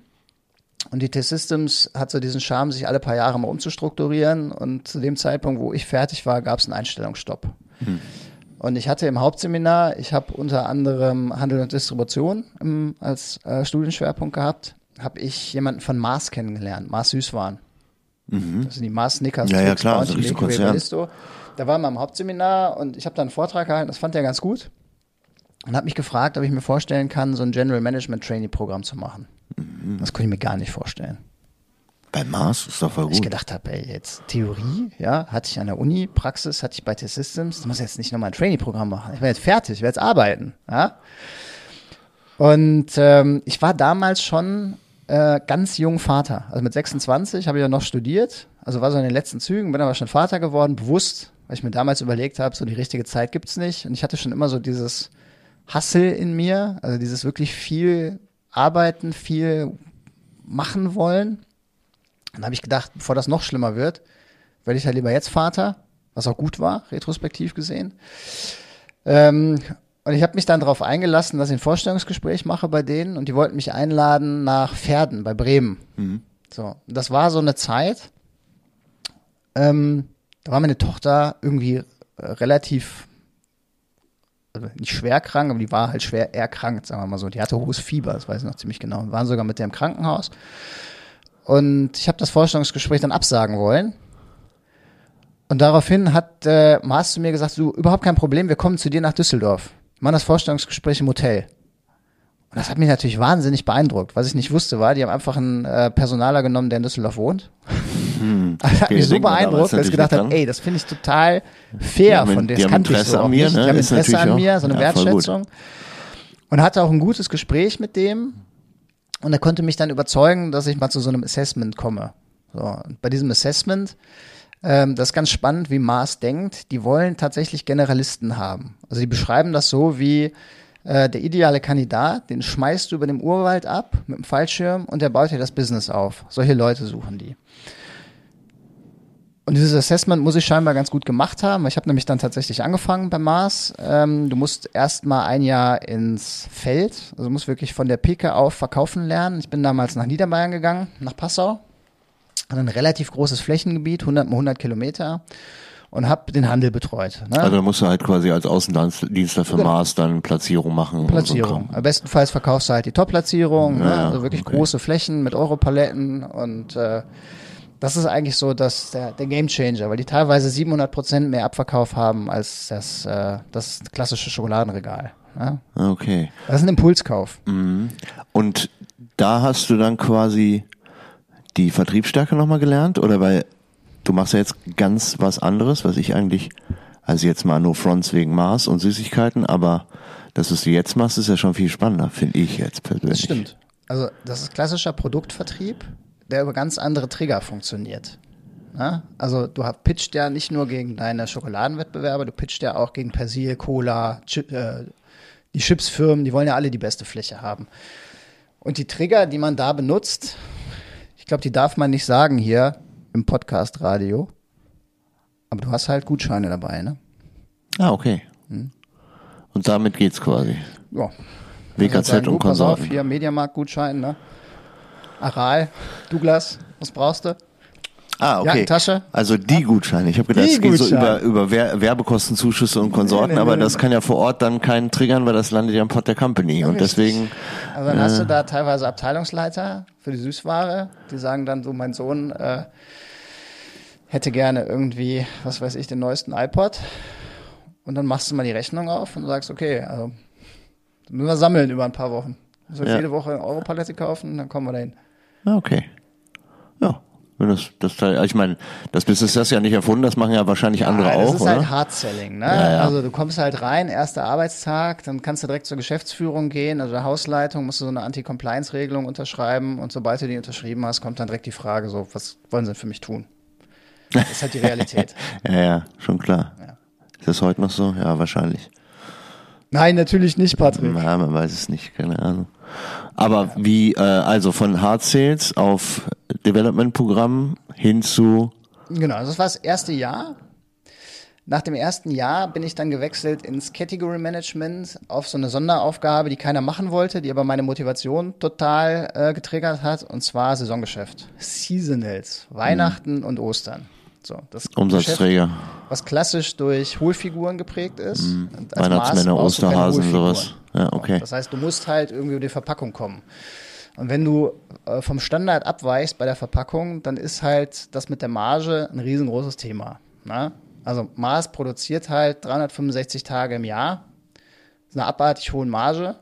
Und die T-Systems hat so diesen Charme, sich alle paar Jahre mal umzustrukturieren. Und zu dem Zeitpunkt, wo ich fertig war, gab es einen Einstellungsstopp. Und ich hatte im Hauptseminar, ich habe unter anderem Handel und Distribution im, als äh, Studienschwerpunkt gehabt, habe ich jemanden von Mars kennengelernt, Mars Süßwaren. Das sind die Mars Snickers, Ja, ja, klar, Bounty, so. Ballisto. Da war man im Hauptseminar und ich habe da einen Vortrag gehalten, das fand er ganz gut. Und hat mich gefragt, ob ich mir vorstellen kann, so ein General Management Trainee Programm zu machen. Mhm. Das konnte ich mir gar nicht vorstellen. Bei Mars ist doch voll Weil ich gut. gedacht habe, ey, jetzt Theorie, ja, hatte ich an der Uni, Praxis hatte ich bei T-Systems, das muss ich jetzt nicht nochmal ein Trainee-Programm machen. Ich bin jetzt fertig, ich werde jetzt arbeiten, ja. Und ähm, ich war damals schon äh, ganz jung Vater. Also mit 26 habe ich ja noch studiert, also war so in den letzten Zügen, bin aber schon Vater geworden, bewusst, weil ich mir damals überlegt habe, so die richtige Zeit gibt's nicht. Und ich hatte schon immer so dieses Hustle in mir, also dieses wirklich viel arbeiten, viel machen wollen. Dann habe ich gedacht, bevor das noch schlimmer wird, werde ich halt lieber jetzt Vater, was auch gut war, retrospektiv gesehen. Ähm, und ich habe mich dann darauf eingelassen, dass ich ein Vorstellungsgespräch mache bei denen und die wollten mich einladen nach Pferden bei Bremen. So, das war so eine Zeit. Ähm, da war meine Tochter irgendwie äh, relativ also nicht schwer krank, aber die war halt schwer erkrankt, sagen wir mal so. Die hatte hohes Fieber, das weiß ich noch ziemlich genau. Wir waren sogar mit der im Krankenhaus. Und ich habe das Vorstellungsgespräch dann absagen wollen. Und daraufhin hat äh, Mars zu mir gesagt, du, überhaupt kein Problem, wir kommen zu dir nach Düsseldorf. Wir machen das Vorstellungsgespräch im Hotel. Und das hat mich natürlich wahnsinnig beeindruckt. Was ich nicht wusste, war, die haben einfach einen äh, Personaler genommen, der in Düsseldorf wohnt. Das hat mich so beeindruckt, dass ich gedacht habe, ey, das finde ich total fair haben- von die Das kannte ich so an mir, nicht. ne? Die haben Interesse an mir, so eine ja. Wertschätzung. Und hatte auch ein gutes Gespräch mit dem. Und er konnte mich dann überzeugen, dass ich mal zu so einem Assessment komme. So, bei diesem Assessment, ähm, das ist ganz spannend, wie Mars denkt. Die wollen tatsächlich Generalisten haben. Also die beschreiben das so wie äh, der ideale Kandidat, den schmeißt du über dem Urwald ab mit dem Fallschirm und der baut dir das Business auf. Solche Leute suchen die. Und dieses Assessment muss ich scheinbar ganz gut gemacht haben. Ich habe nämlich dann tatsächlich angefangen bei Mars. Ähm, du musst erst mal ein Jahr ins Feld, also musst wirklich von der Pike auf verkaufen lernen. Ich bin damals nach Niederbayern gegangen, nach Passau. Hatte ein relativ großes Flächengebiet, 100 mal 100 Kilometer und habe den Handel betreut. Ne? Also da musst du halt quasi als Außendienstler für Mars dann Platzierung machen. so Platzierung. Am bestenfalls verkaufst du halt die Top-Platzierung, ne? Ja, also wirklich okay. große Flächen mit Europaletten und äh, das ist eigentlich so das, der, der Game Changer, weil die teilweise 700 Prozent mehr Abverkauf haben als das, äh, das klassische Schokoladenregal. Ja? Okay. Das ist ein Impulskauf. Und da hast du dann quasi die Vertriebsstärke nochmal gelernt? Oder weil du machst ja jetzt ganz was anderes, was ich eigentlich, also jetzt mal nur Fronts wegen Mars und Süßigkeiten, aber das, was du jetzt machst, ist ja schon viel spannender, finde ich jetzt persönlich. Das stimmt. Also das ist klassischer Produktvertrieb, der über ganz andere Trigger funktioniert. Ja? Also du pitcht ja nicht nur gegen deine Schokoladenwettbewerber, du pitcht ja auch gegen Persil, Cola, Chi äh, die Chipsfirmen, die wollen ja alle die beste Fläche haben. Und die Trigger, die man da benutzt, ich glaube, die darf man nicht sagen hier im Podcast-Radio. Aber du hast halt Gutscheine dabei, ne? Ah, okay. Hm. Und damit geht's quasi. Ja. WKZ Also und pass auf, Konsorten. hier Mediamarkt-Gutschein, ne? Aral, Douglas, was brauchst du? Ah, okay. Jackentasche? Also die Gutscheine. Ich habe gedacht, Die es geht so über, über Wer Werbekostenzuschüsse und Konsorten, Nee, nee, aber nee, das kann ja vor Ort dann keinen triggern, weil das landet ja im Pot der Company. und richtig. deswegen, Also dann hast du da teilweise Abteilungsleiter für die Süßware, die sagen dann so, mein Sohn äh, hätte gerne irgendwie, was weiß ich, den neuesten iPod. Und dann machst du mal die Rechnung auf und sagst, okay, also müssen wir sammeln über ein paar Wochen. Sollst Ja. jede Woche eine Europalette kaufen, dann kommen wir dahin. Ah, okay. Ja. Wenn das, das Teil, ich meine, das Business ist das ja nicht erfunden, das machen ja wahrscheinlich andere Ja, das auch, ist oder? halt Hard Selling, ne? Ja, ja. Also du kommst halt rein, erster Arbeitstag, dann kannst du direkt zur Geschäftsführung gehen, also der Hausleitung, musst du so eine Anti-Compliance-Regelung unterschreiben und sobald du die unterschrieben hast, kommt dann direkt die Frage so, was wollen sie denn für mich tun? Das ist halt die Realität. ja, ja, schon klar. Ja. Ist das heute noch so? Ja, wahrscheinlich. Nein, natürlich nicht, Patrick. Ja, man weiß es nicht, keine Ahnung. Aber wie, äh, also von Hard Sales auf Development-Programm hin zu, Genau, also das war das erste Jahr. Nach dem ersten Jahr bin ich dann gewechselt ins Category Management auf so eine Sonderaufgabe, die keiner machen wollte, die aber meine Motivation total äh, getriggert hat, und zwar Saisongeschäft. Seasonals, Weihnachten und Ostern. So, das Geschäft, Umsatzträger, was klassisch durch Hohlfiguren geprägt ist. Als Weihnachtsmänner, Maß Osterhasen, sowas. Ja, okay. Das heißt, du musst halt irgendwie über die Verpackung kommen. Und wenn du äh, vom Standard abweichst bei der Verpackung, dann ist halt das mit der Marge ein riesengroßes Thema. Ne? Also Mars produziert halt 365 Tage im Jahr, ist eine abartig hohe Marge,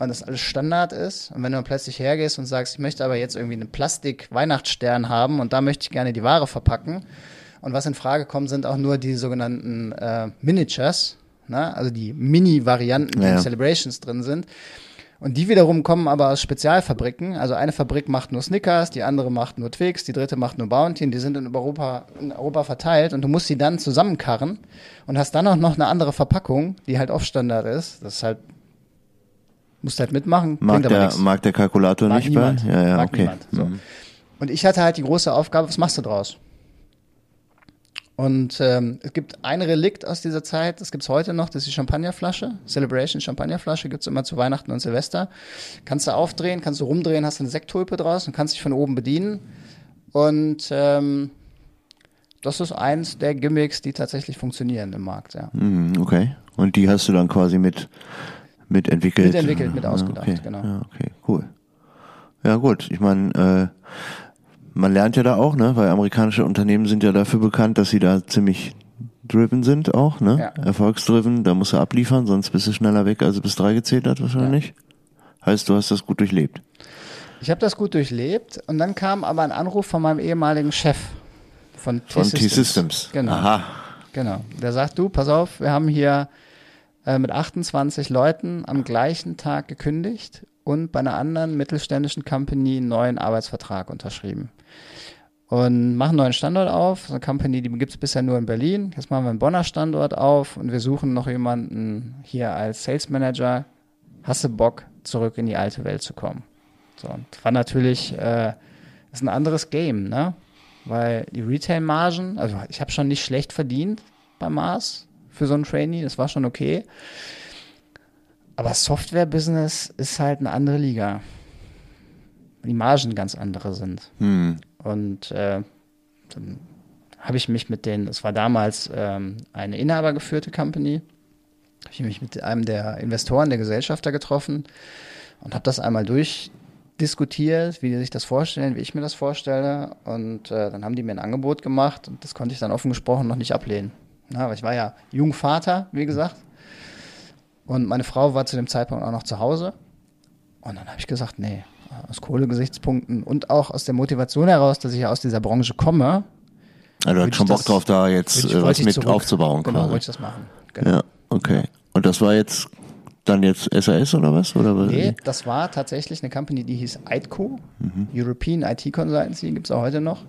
weil das alles Standard ist. Und wenn du dann plötzlich hergehst und sagst, ich möchte aber jetzt irgendwie einen Plastik-Weihnachtsstern haben und da möchte ich gerne die Ware verpacken. Und was in Frage kommt, sind auch nur die sogenannten äh, Miniatures, ne? also die Mini-Varianten, die Ja, in. Celebrations drin sind. Und die wiederum kommen aber aus Spezialfabriken. Also eine Fabrik macht nur Snickers, die andere macht nur Twix, die dritte macht nur Bounty und die sind in Europa, in Europa verteilt und du musst sie dann zusammenkarren und hast dann auch noch eine andere Verpackung, die halt Off-Standard ist. Das ist halt, musst halt mitmachen, mag der, mag der Kalkulator Mag nicht niemand. bei? Ja, ja, Mag okay. niemand. So. Mhm. Und ich hatte halt die große Aufgabe, was machst du draus? Und ähm, es gibt ein Relikt aus dieser Zeit, das gibt's heute noch, das ist die Champagnerflasche. Celebration Champagnerflasche gibt's immer zu Weihnachten und Silvester. Kannst du aufdrehen, kannst du rumdrehen, hast eine Sekttulpe draus und kannst dich von oben bedienen. Und ähm, das ist eins der Gimmicks, die tatsächlich funktionieren im Markt, ja. Mhm, okay. Und die hast du dann quasi mit, mitentwickelt? Mitentwickelt, mit Ja, ausgedacht, okay. genau. Ja, okay, cool. Ja, gut. Ich meine, äh, man lernt ja da auch, ne? Weil amerikanische Unternehmen sind ja dafür bekannt, dass sie da ziemlich driven sind auch, ne? Ja. Erfolgsdriven, da musst du abliefern, sonst bist du schneller weg, als du bis drei gezählt hat wahrscheinlich. Heißt, du hast das gut durchlebt. Ich habe das gut durchlebt und dann kam aber ein Anruf von meinem ehemaligen Chef von Von T-Systems. T-Systems. Genau. Aha. Genau. Der sagt, du, pass auf, wir haben hier äh, mit 28 Leuten am gleichen Tag gekündigt und bei einer anderen mittelständischen Company einen neuen Arbeitsvertrag unterschrieben. Und machen einen neuen Standort auf. So eine Company, die gibt es bisher nur in Berlin. Jetzt machen wir einen Bonner Standort auf und wir suchen noch jemanden hier als Sales Manager. Hast du Bock, zurück in die alte Welt zu kommen? So, und war natürlich, äh, ist ein anderes Game, ne? Weil die Retail-Margen, also ich habe schon nicht schlecht verdient bei Mars für so einen Trainee, das war schon okay. Aber Software-Business ist halt eine andere Liga. Die Margen ganz andere sind. Hm. Und äh, dann habe ich mich mit denen, es war damals ähm, eine inhabergeführte Company, habe ich mich mit einem der Investoren, der Gesellschafter getroffen und habe das einmal diskutiert, wie die sich das vorstellen, wie ich mir das vorstelle. Und äh, dann haben die mir ein Angebot gemacht und das konnte ich dann offen gesprochen noch nicht ablehnen. Na, weil ich war ja Jungvater, wie gesagt. Und meine Frau war zu dem Zeitpunkt auch noch zu Hause. Und dann habe ich gesagt, nee, aus Kohlegesichtspunkten und auch aus der Motivation heraus, dass ich ja aus dieser Branche komme. Also du hast schon Bock das- drauf, da jetzt ich- äh, was mit zurück. aufzubauen Genau, quasi. wollte ich das machen. Genau. Ja, okay. Und das war jetzt dann jetzt SAS oder was? Oder was? Nee, das war tatsächlich eine Company, die hieß ITCO, European IT Consultancy, gibt es auch heute noch.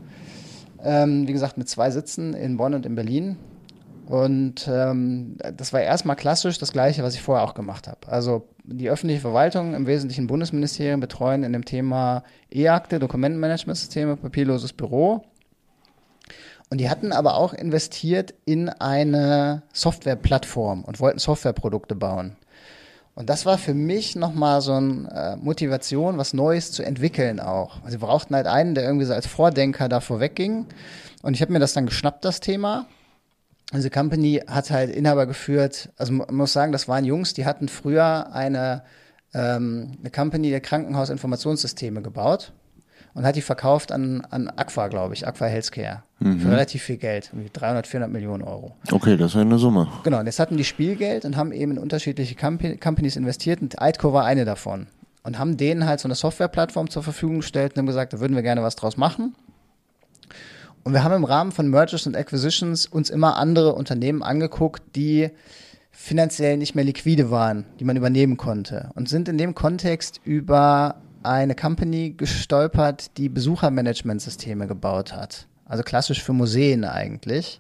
Ähm, wie gesagt, mit zwei Sitzen in Bonn und in Berlin. Und ähm, das war erstmal klassisch das Gleiche, was ich vorher auch gemacht habe. Also die öffentliche Verwaltung, im Wesentlichen Bundesministerien, betreuen in dem Thema E-Akte, Dokumentenmanagementsysteme, papierloses Büro. Und die hatten aber auch investiert in eine Softwareplattform und wollten Softwareprodukte bauen. Und das war für mich nochmal so eine äh, Motivation, was Neues zu entwickeln auch. Also sie brauchten halt einen, der irgendwie so als Vordenker da vorwegging. Und ich habe mir das dann geschnappt, das Thema. Diese Company hat halt Inhaber geführt. Also man muss sagen, das waren Jungs, die hatten früher eine, ähm, eine Company der Krankenhausinformationssysteme gebaut und hat die verkauft an, an Aqua, glaube ich, Aqua Healthcare. Für relativ viel Geld, irgendwie 300, 400 Millionen Euro. Okay, das ist ja eine Summe. Genau, und jetzt hatten die Spielgeld und haben eben in unterschiedliche Compa- Companies investiert und Eidco war eine davon. Und haben denen halt so eine Softwareplattform zur Verfügung gestellt und haben gesagt, da würden wir gerne was draus machen. Und wir haben im Rahmen von Mergers und Acquisitions uns immer andere Unternehmen angeguckt, die finanziell nicht mehr liquide waren, die man übernehmen konnte. Und sind in dem Kontext über eine Company gestolpert, die Besuchermanagementsysteme gebaut hat. Also klassisch für Museen eigentlich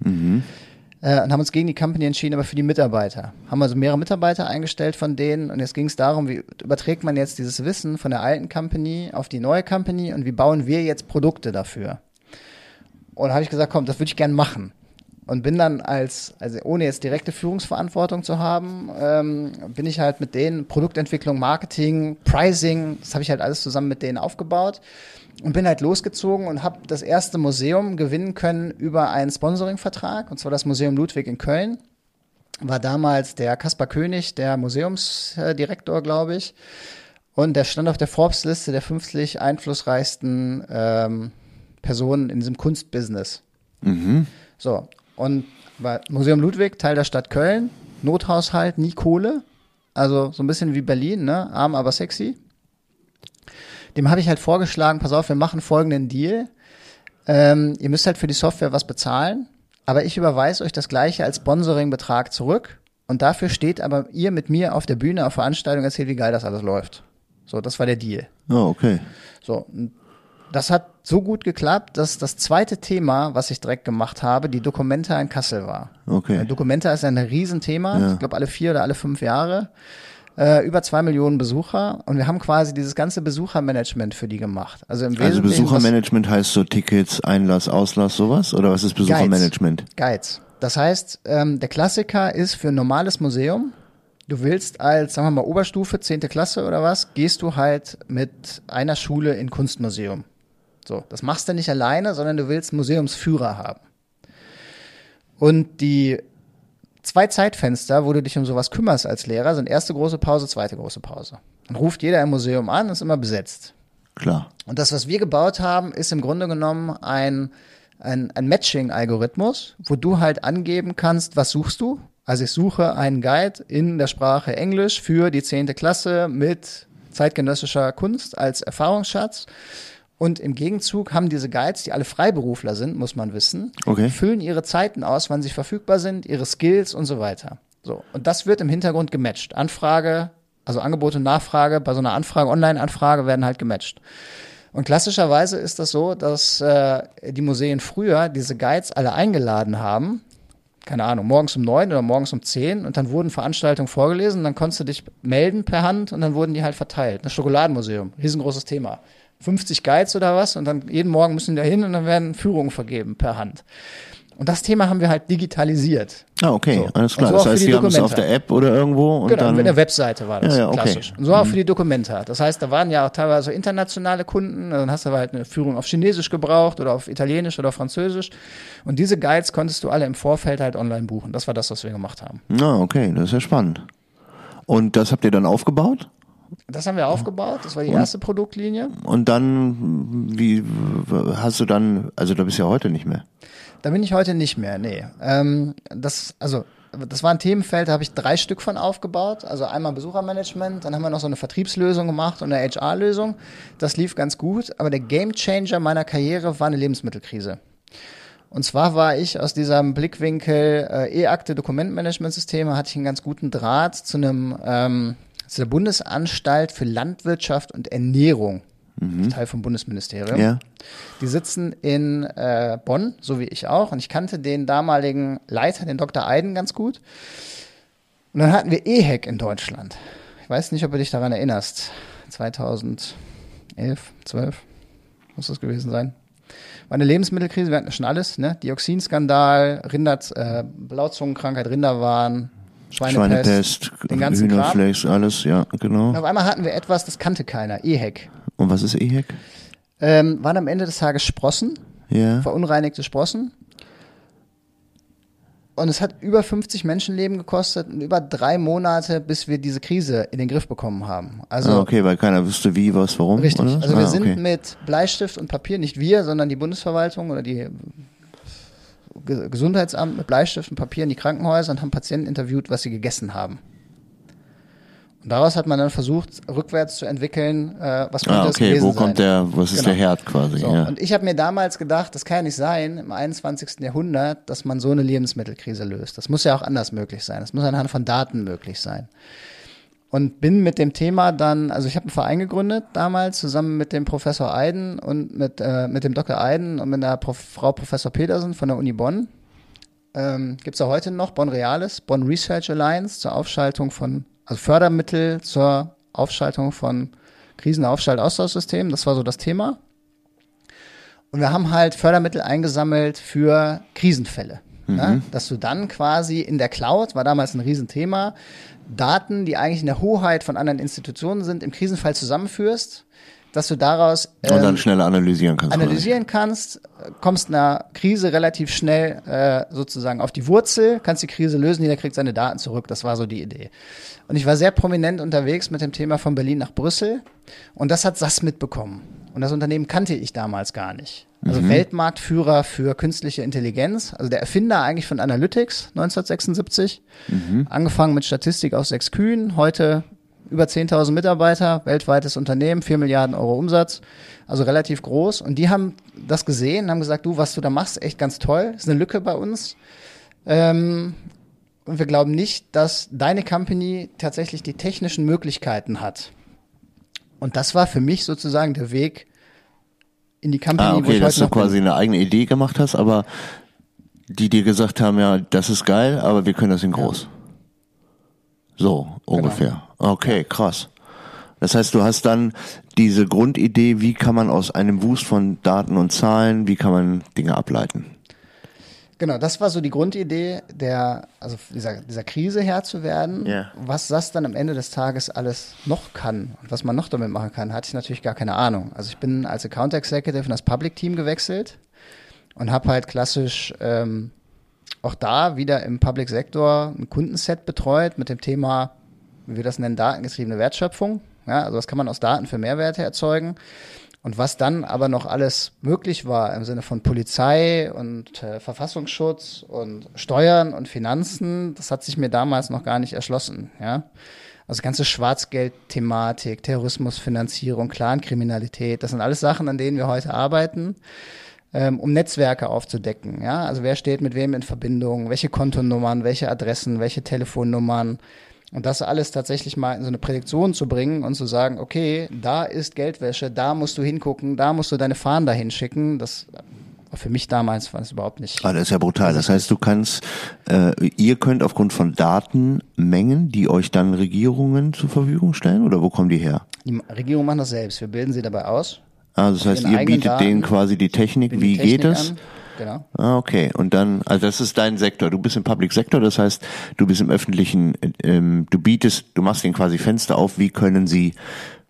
äh, und haben uns gegen die Company entschieden, aber für die Mitarbeiter. Haben also mehrere Mitarbeiter eingestellt von denen und jetzt ging es darum, wie überträgt man jetzt dieses Wissen von der alten Company auf die neue Company und wie bauen wir jetzt Produkte dafür? Und habe ich gesagt, komm, das würde ich gern machen. Und bin dann als, also ohne jetzt direkte Führungsverantwortung zu haben, ähm, bin ich halt mit denen Produktentwicklung, Marketing, Pricing, das habe ich halt alles zusammen mit denen aufgebaut und bin halt losgezogen und habe das erste Museum gewinnen können über einen Sponsoringvertrag, und zwar das Museum Ludwig in Köln. War damals der Kaspar König, der Museumsdirektor, glaube ich. Und der stand auf der Forbes-Liste der 50 einflussreichsten ähm, Personen in diesem Kunstbusiness. So, und war Museum Ludwig, Teil der Stadt Köln, Nothaushalt, nie Kohle. Also so ein bisschen wie Berlin, ne? Arm, aber sexy. Dem habe ich halt vorgeschlagen, pass auf, wir machen folgenden Deal. Ähm, ihr müsst halt für die Software was bezahlen, aber ich überweise euch das gleiche als Sponsoringbetrag zurück. Und dafür steht aber ihr mit mir auf der Bühne auf Veranstaltung erzählt, wie geil das alles läuft. So, das war der Deal. Oh, okay. So, das hat so gut geklappt, dass das zweite Thema, was ich direkt gemacht habe, die Documenta in Kassel war. Okay. Äh, Documenta ist ein Riesenthema, Ja. ich glaube alle vier oder alle fünf Jahre. Äh, über zwei Millionen Besucher und wir haben quasi dieses ganze Besuchermanagement für die gemacht. Also im Also Wesentlichen was- Besuchermanagement heißt so Tickets, Einlass, Auslass, sowas? Oder was ist Besuchermanagement? Guides. Das heißt, ähm, der Klassiker ist für ein normales Museum. Du willst als, sagen wir mal, Oberstufe, 10. Klasse oder was, gehst du halt mit einer Schule in Kunstmuseum. So, das machst du nicht alleine, sondern du willst Museumsführer haben. Und die zwei Zeitfenster, wo du dich um sowas kümmerst als Lehrer, sind erste große Pause, zweite große Pause. Dann ruft jeder im Museum an, ist immer besetzt. Klar. Und das, was wir gebaut haben, ist im Grunde genommen ein, ein, ein Matching-Algorithmus, wo du halt angeben kannst, was suchst du. Also ich suche einen Guide in der Sprache Englisch für die zehnte Klasse mit zeitgenössischer Kunst als Erfahrungsschatz. Und im Gegenzug haben diese Guides, die alle Freiberufler sind, muss man wissen, Okay. füllen ihre Zeiten aus, wann sie verfügbar sind, ihre Skills und so weiter. So. Und das wird im Hintergrund gematcht. Anfrage, also Angebot und Nachfrage, bei so einer Anfrage, Online-Anfrage werden halt gematcht. Und klassischerweise ist das so, dass äh, die Museen früher diese Guides alle eingeladen haben, keine Ahnung, morgens um neun oder morgens um zehn und dann wurden Veranstaltungen vorgelesen, dann konntest du dich melden per Hand und dann wurden die halt verteilt. Das Schokoladenmuseum, riesengroßes Thema. 50 Guides oder was und dann jeden Morgen müssen die da hin und dann werden Führungen vergeben per Hand. Und das Thema haben wir halt digitalisiert. Ah, okay, So. alles klar. so das auch für heißt, die die haben es auf der App oder irgendwo und genau, dann. mit der Webseite war das Ja, ja, okay. klassisch. Und so auch für die Dokumente. Das heißt, da waren ja auch teilweise internationale Kunden, dann hast du halt eine Führung auf Chinesisch gebraucht oder auf Italienisch oder Französisch. Und diese Guides konntest du alle im Vorfeld halt online buchen. Das war das, was wir gemacht haben. Ah, okay, das ist ja spannend. Und das habt ihr dann aufgebaut? Das haben wir aufgebaut, das war die erste Produktlinie. Und dann, wie hast du dann, also da bist du ja heute nicht mehr. Da bin ich heute nicht mehr, nee. Ähm, das, also, das war ein Themenfeld, da habe ich drei Stück von aufgebaut. Also einmal Besuchermanagement, dann haben wir noch so eine Vertriebslösung gemacht und eine HR-Lösung. Das lief ganz gut, aber der Gamechanger meiner Karriere war eine Lebensmittelkrise. Und zwar war ich aus diesem Blickwinkel äh, E-Akte Dokumentmanagementsysteme, hatte ich einen ganz guten Draht zu einem ähm, zu der Bundesanstalt für Landwirtschaft und Ernährung. Teil vom Bundesministerium. Ja. Die sitzen in äh, Bonn, so wie ich auch. Und ich kannte den damaligen Leiter, den Dr. Eiden, ganz gut. Und dann hatten wir EHEC in Deutschland. Ich weiß nicht, ob du dich daran erinnerst. 2011, 12 muss das gewesen sein. War eine Lebensmittelkrise, wir hatten schon alles, ne? Dioxinskandal, Rinder, äh, Blauzungenkrankheit, Rinderwahn, Schweinepest, Schweinepest, den ganzen Kram. Hühnerfleisch, alles, ja, genau. Und auf einmal hatten wir etwas, das kannte keiner, EHEC. Und was ist EHEC? Ähm, waren am Ende des Tages Sprossen, Ja. verunreinigte Sprossen. Und es hat über 50 Menschenleben gekostet und über drei Monate, bis wir diese Krise in den Griff bekommen haben. Also ah, okay, weil keiner wüsste wie, was, warum. richtig. Also wir ah, sind okay. mit Bleistift und Papier, nicht wir, sondern die Bundesverwaltung oder die Gesundheitsamt mit Bleistift und Papier in die Krankenhäuser und haben Patienten interviewt, was sie gegessen haben. Und daraus hat man dann versucht, rückwärts zu entwickeln, äh, was könnte Ah, okay, gewesen wo sein. kommt der, was ist Genau. der Herd quasi, So, ja. Und ich habe mir damals gedacht, das kann ja nicht sein im 21. Jahrhundert, dass man so eine Lebensmittelkrise löst. Das muss ja auch anders möglich sein. Das muss anhand von Daten möglich sein. Und bin mit dem Thema dann, also ich habe einen Verein gegründet damals zusammen mit dem Professor Eiden und mit, äh, mit dem Dr. Eiden und mit der Prof Frau Professor Petersen von der Uni Bonn. Ähm, Gibt es ja heute noch Bonn Reales, Bonn Research Alliance zur Aufschaltung von, also Fördermittel zur Aufschaltung von Krisenaufschalt-Austauschsystemen. Das war so das Thema. Und wir haben halt Fördermittel eingesammelt für Krisenfälle. Ne? Dass du dann quasi in der Cloud, war damals ein Riesenthema, Daten, die eigentlich in der Hoheit von anderen Institutionen sind, im Krisenfall zusammenführst, dass du daraus Und dann ähm, schneller analysieren kannst. analysieren kannst, kommst einer Krise relativ schnell äh, sozusagen auf die Wurzel, kannst die Krise lösen, jeder kriegt seine Daten zurück. Das war so die Idee. Und ich war sehr prominent unterwegs mit dem Thema von Berlin nach Brüssel und das hat SAS mitbekommen. Und das Unternehmen kannte ich damals gar nicht. Also Weltmarktführer für künstliche Intelligenz, also der Erfinder eigentlich von Analytics 1976, angefangen mit Statistik aus sechs Kühen, heute über 10.000 Mitarbeiter, weltweites Unternehmen, 4 Milliarden Euro Umsatz, also relativ groß. Und die haben das gesehen, haben gesagt, du, was du da machst, echt ganz toll, ist eine Lücke bei uns. Ähm, und wir glauben nicht, dass deine Company tatsächlich die technischen Möglichkeiten hat. Und das war für mich sozusagen der Weg in die Company, Ah, okay, ich dass du quasi bin. eine eigene Idee gemacht hast, aber die dir gesagt haben, ja, das ist geil, aber wir können das in groß. So, Genau. ungefähr. Okay, krass. Das heißt, du hast dann diese Grundidee, wie kann man aus einem Wust von Daten und Zahlen, wie kann man Dinge ableiten? Genau, das war so die Grundidee der, also dieser, dieser Krise Herr zu werden. Ja. Was das dann am Ende des Tages alles noch kann und was man noch damit machen kann, hatte ich natürlich gar keine Ahnung. Also ich bin als Account Executive in das Public Team gewechselt und habe halt klassisch ähm, auch da wieder im Public Sektor ein Kundenset betreut mit dem Thema, wie wir das nennen, datengetriebene Wertschöpfung. Ja, also was kann man aus Daten für Mehrwerte erzeugen? Und was dann aber noch alles möglich war im Sinne von Polizei und äh, Verfassungsschutz und Steuern und Finanzen, das hat sich mir damals noch gar nicht erschlossen. Ja? Also ganze Schwarzgeld-Thematik, Terrorismusfinanzierung, Clankriminalität, das sind alles Sachen, an denen wir heute arbeiten, ähm, um Netzwerke aufzudecken. Ja? Also wer steht mit wem in Verbindung, welche Kontonummern, welche Adressen, welche Telefonnummern. Und das alles tatsächlich mal in so eine Prädiktion zu bringen und zu sagen, okay, da ist Geldwäsche, da musst du hingucken, da musst du deine Fahnen dahin schicken, das war für mich damals war das überhaupt nicht. Ah, das ist ja brutal. Das heißt, du kannst, äh, ihr könnt aufgrund von Datenmengen, die euch dann Regierungen zur Verfügung stellen, oder wo kommen die her? Die Regierung macht das selbst, wir bilden sie dabei aus. Ah, das heißt, ihr bietet Daten, denen quasi die Technik, wie die Technik geht es? Genau. Ah, okay. Und dann, also das ist dein Sektor. Du bist im Public Sektor, das heißt, du bist im öffentlichen, ähm, du bietest, du machst ihnen quasi Fenster auf, wie können sie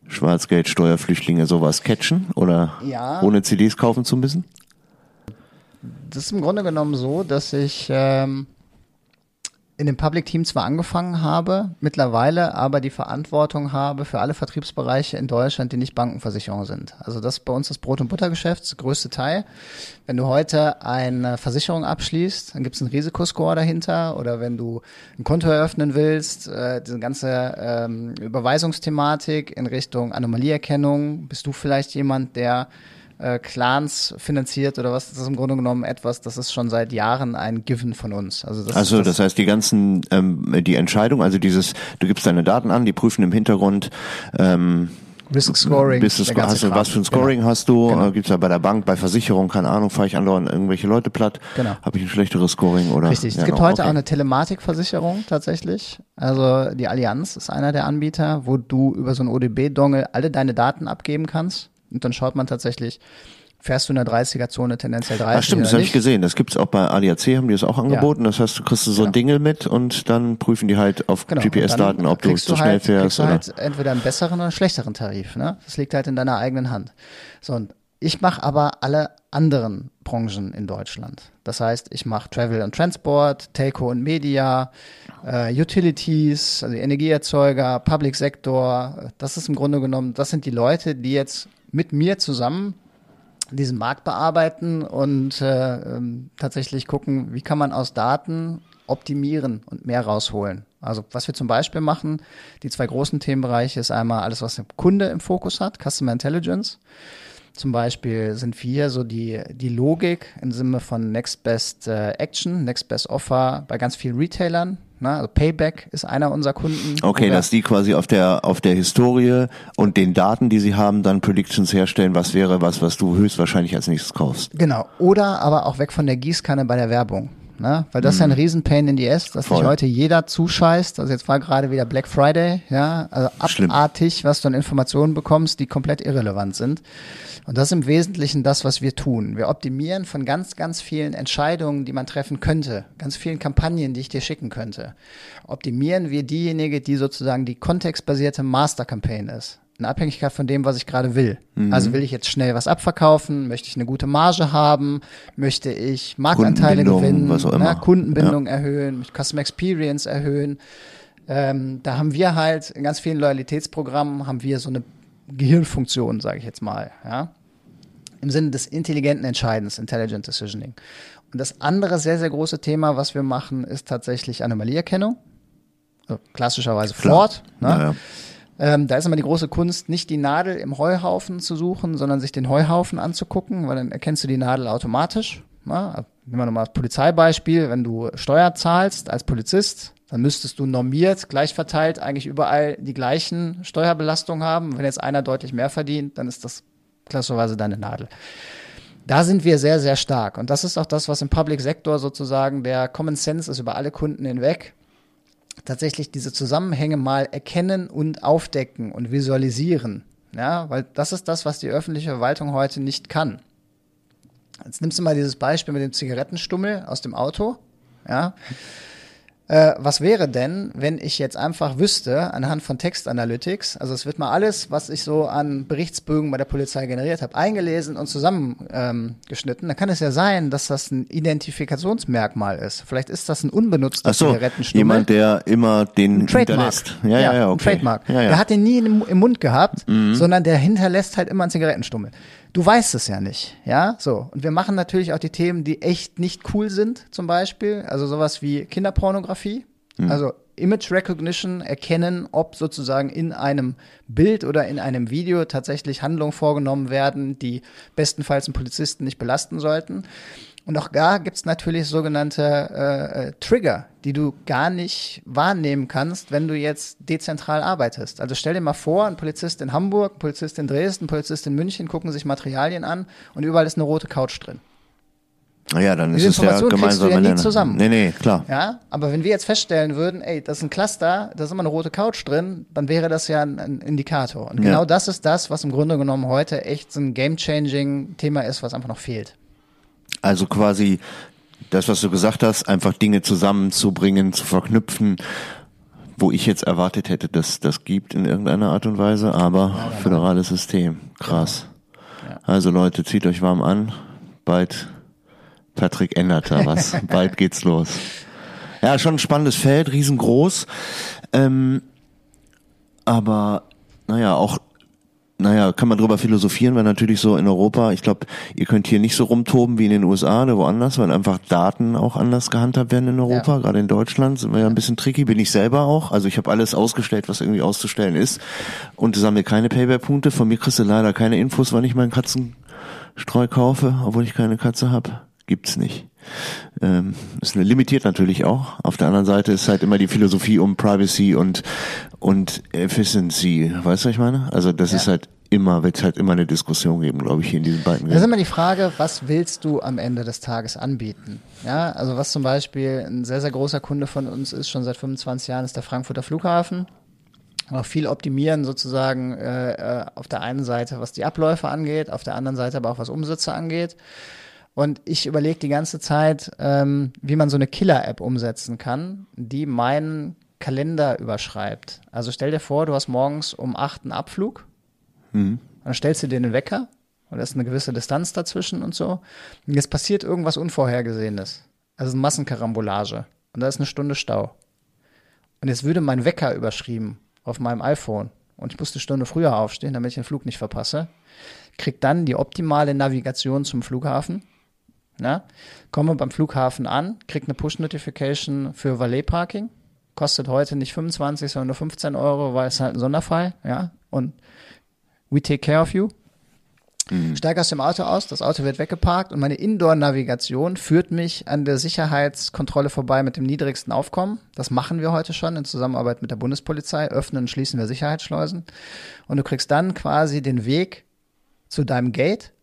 Schwarzgeld, Steuerflüchtlinge, sowas catchen oder Ja. ohne CDs kaufen zu müssen? Das ist im Grunde genommen so, dass ich ähm, in dem Public Team zwar angefangen habe, mittlerweile aber die Verantwortung habe für alle Vertriebsbereiche in Deutschland, die nicht Bankenversicherung sind. Also das ist bei uns das Brot- und Buttergeschäft, das größte Teil. Wenn du heute eine Versicherung abschließt, dann gibt es einen Risikoscore dahinter oder wenn du ein Konto eröffnen willst, äh, diese ganze ähm, Überweisungsthematik in Richtung Anomalieerkennung, bist du vielleicht jemand, der äh, Clans finanziert oder was, das ist im Grunde genommen etwas, das ist schon seit Jahren ein Given von uns. Also das, Also das heißt, die ganzen, ähm, die Entscheidung, also dieses, du gibst deine Daten an, die prüfen im Hintergrund, ähm, Risk Scoring. der ganze hast du, was für ein Scoring Genau. hast du, Genau. äh, gibt's ja bei der Bank, bei Versicherung, keine Ahnung, fahre ich andauernd irgendwelche Leute platt, Genau. habe ich ein schlechteres Scoring oder? Richtig. Ja, es gibt genau, heute okay. auch eine Telematikversicherung tatsächlich. Also die Allianz ist einer der Anbieter, wo du über so einen ODB-Dongle alle deine Daten abgeben kannst. Und dann schaut man tatsächlich, fährst du in der 30er-Zone tendenziell 30 Ah, stimmt, das habe ich gesehen. Das gibt's auch bei ADAC, haben die das auch angeboten. Das heißt, du kriegst so ein Dingel mit und dann prüfen die halt auf Genau. GPS-Daten, ob du zu schnell halt, fährst du oder. halt entweder einen besseren oder einen schlechteren Tarif. Ne? Das liegt halt in deiner eigenen Hand. So, und ich mache aber alle anderen Branchen in Deutschland. Das heißt, ich mache Travel und Transport, Telco und Media, äh, Utilities, also Energieerzeuger, Public Sector. Das ist im Grunde genommen, das sind die Leute, die jetzt mit mir zusammen diesen Markt bearbeiten und äh, ähm, tatsächlich gucken, wie kann man aus Daten optimieren und mehr rausholen. Also was wir zum Beispiel machen, die zwei großen Themenbereiche ist einmal alles, was der Kunde im Fokus hat, Customer Intelligence. Zum Beispiel sind wir so die, die Logik im Sinne von Next Best äh, Action, Next Best Offer bei ganz vielen Retailern. Ne? Also Payback ist einer unserer Kunden. Okay, dass die quasi auf der auf der Historie und den Daten, die sie haben, dann Predictions herstellen, was wäre was, was du höchstwahrscheinlich als nächstes kaufst. Genau. Oder aber auch weg von der Gießkanne bei der Werbung. Ne? Weil das ist ja ein Riesenpain in die Ass, dass sich Mhm. Heute jeder zuscheißt. Also jetzt war gerade wieder Black Friday, ja, also Schlimm. abartig, was du an Informationen bekommst, die komplett irrelevant sind. Und das ist im Wesentlichen das, was wir tun. Wir optimieren von ganz, ganz vielen Entscheidungen, die man treffen könnte, ganz vielen Kampagnen, die ich dir schicken könnte. Optimieren wir diejenige, die sozusagen die kontextbasierte Master Campaign ist. In Abhängigkeit von dem, was ich gerade will. Mhm. Also will ich jetzt schnell was abverkaufen? Möchte ich eine gute Marge haben? Möchte ich Marktanteile gewinnen? was auch immer. Kundenbindung erhöhen? Möchte Customer Experience erhöhen? Ähm, da haben wir halt in ganz vielen Loyalitätsprogrammen haben wir so eine Gehirnfunktion, sage ich jetzt mal, ja. Im Sinne des intelligenten Entscheidens, Intelligent Decisioning. Und das andere sehr, sehr große Thema, was wir machen, ist tatsächlich Anomalieerkennung. Also klassischerweise. Ford. Ne? Naja. Ähm, da ist immer die große Kunst, nicht die Nadel im Heuhaufen zu suchen, sondern sich den Heuhaufen anzugucken, weil dann erkennst du die Nadel automatisch. Na, nehmen wir nochmal das Polizeibeispiel. Wenn du Steuer zahlst als Polizist, dann müsstest du normiert, gleich verteilt, eigentlich überall die gleichen Steuerbelastungen haben. Wenn jetzt einer deutlich mehr verdient, dann ist das klassischerweise deine Nadel. Da sind wir sehr, sehr stark. Und das ist auch das, was im Public Sektor sozusagen der Common Sense ist über alle Kunden hinweg tatsächlich diese Zusammenhänge mal erkennen und aufdecken und visualisieren. Ja, weil das ist das, was die öffentliche Verwaltung heute nicht kann. Jetzt nimmst du mal dieses Beispiel mit dem Zigarettenstummel aus dem Auto. Ja. Äh, was wäre denn, wenn ich jetzt einfach wüsste, anhand von Textanalytics, also es wird mal alles, was ich so an Berichtsbögen bei der Polizei generiert habe, eingelesen und zusammengeschnitten, ähm, dann kann es ja sein, dass das ein Identifikationsmerkmal ist. Vielleicht ist das ein unbenutzter so, Zigarettenstummel. jemand, der immer den Ein Trademark. hinterlässt. Ja, ja, ja, okay. Trademark. Ja, ja. Der hat den nie im, im Mund gehabt, sondern der hinterlässt halt immer einen Zigarettenstummel. Du weißt es ja nicht, ja, so. Und wir machen natürlich auch die Themen, die echt nicht cool sind, zum Beispiel. Also sowas wie Kinderpornografie. Also Image Recognition, erkennen, ob sozusagen in einem Bild oder in einem Video tatsächlich Handlungen vorgenommen werden, die bestenfalls einen Polizisten nicht belasten sollten. Und auch da gibt's natürlich sogenannte äh, äh, Trigger, die du gar nicht wahrnehmen kannst, wenn du jetzt dezentral arbeitest. Also stell dir mal vor, ein Polizist in Hamburg, ein Polizist in Dresden, ein Polizist in München gucken sich Materialien an und überall ist eine rote Couch drin. Ja, dann Diese ist es Information kriegst du ja nie zusammen. Nee, nee, klar. Ja, aber wenn wir jetzt feststellen würden, ey, das ist ein Cluster, da ist immer eine rote Couch drin, dann wäre das ja ein, ein Indikator. Und Ja. genau das ist das, was im Grunde genommen heute echt so ein game-changing Thema ist, was einfach noch fehlt. Also quasi das, was du gesagt hast, einfach Dinge zusammenzubringen, zu verknüpfen, wo ich jetzt erwartet hätte, dass das gibt in irgendeiner Art und Weise, aber föderales System. Krass. Ja. Also Leute, zieht euch warm an. Bald Patrick ändert da was. Bald geht's los. Ja, schon ein spannendes Feld, riesengroß. Ähm, aber naja, auch naja, kann man drüber philosophieren, weil natürlich so in Europa, ich glaube, ihr könnt hier nicht so rumtoben wie in den USA oder woanders, weil einfach Daten auch anders gehandhabt werden in Europa. Ja. Gerade in Deutschland sind wir ja ein bisschen tricky, bin ich selber auch. Also ich habe alles ausgestellt, was irgendwie auszustellen ist und sammle keine Payback-Punkte. Von mir kriegst du leider keine Infos, wann ich meinen Katzenstreu kaufe, obwohl ich keine Katze habe. Gibt's nicht. Ähm, ist limitiert natürlich auch. Auf der anderen Seite ist halt immer die Philosophie um Privacy und und Efficiency. Weißt du, was ich meine? Also das ja. ist halt immer, wird halt immer eine Diskussion geben, glaube ich, hier in diesen beiden. Das ist immer die Frage, was willst du am Ende des Tages anbieten? Ja, also was zum Beispiel ein sehr, sehr großer Kunde von uns ist, schon seit 25 Jahren, ist der Frankfurter Flughafen. Auch viel optimieren sozusagen äh, äh, auf der einen Seite, was die Abläufe angeht, auf der anderen Seite aber auch was Umsätze angeht. Und ich überlege die ganze Zeit, ähm, wie man so eine Killer-App umsetzen kann, die meinen Kalender überschreibt. Also stell dir vor, du hast morgens um 8 einen Abflug, mhm. dann stellst du dir einen Wecker und da ist eine gewisse Distanz dazwischen und so. Und jetzt passiert irgendwas Unvorhergesehenes. Also eine Massenkarambolage. Und da ist eine Stunde Stau. Und jetzt würde mein Wecker überschrieben auf meinem iPhone und ich muss eine Stunde früher aufstehen, damit ich den Flug nicht verpasse. Krieg dann die optimale Navigation zum Flughafen Ne? Komme beim Flughafen an, kriege eine Push-Notification für Valet-Parking. Kostet heute nicht 25, sondern nur 15 Euro, weil es halt ein Sonderfall. Ja? Und we take care of you. Mhm. Steige aus dem Auto aus, das Auto wird weggeparkt und meine Indoor-Navigation führt mich an der Sicherheitskontrolle vorbei mit dem niedrigsten Aufkommen. Das machen wir heute schon in Zusammenarbeit mit der Bundespolizei. Öffnen und schließen wir Sicherheitsschleusen. Und du kriegst dann quasi den Weg zu deinem Gate,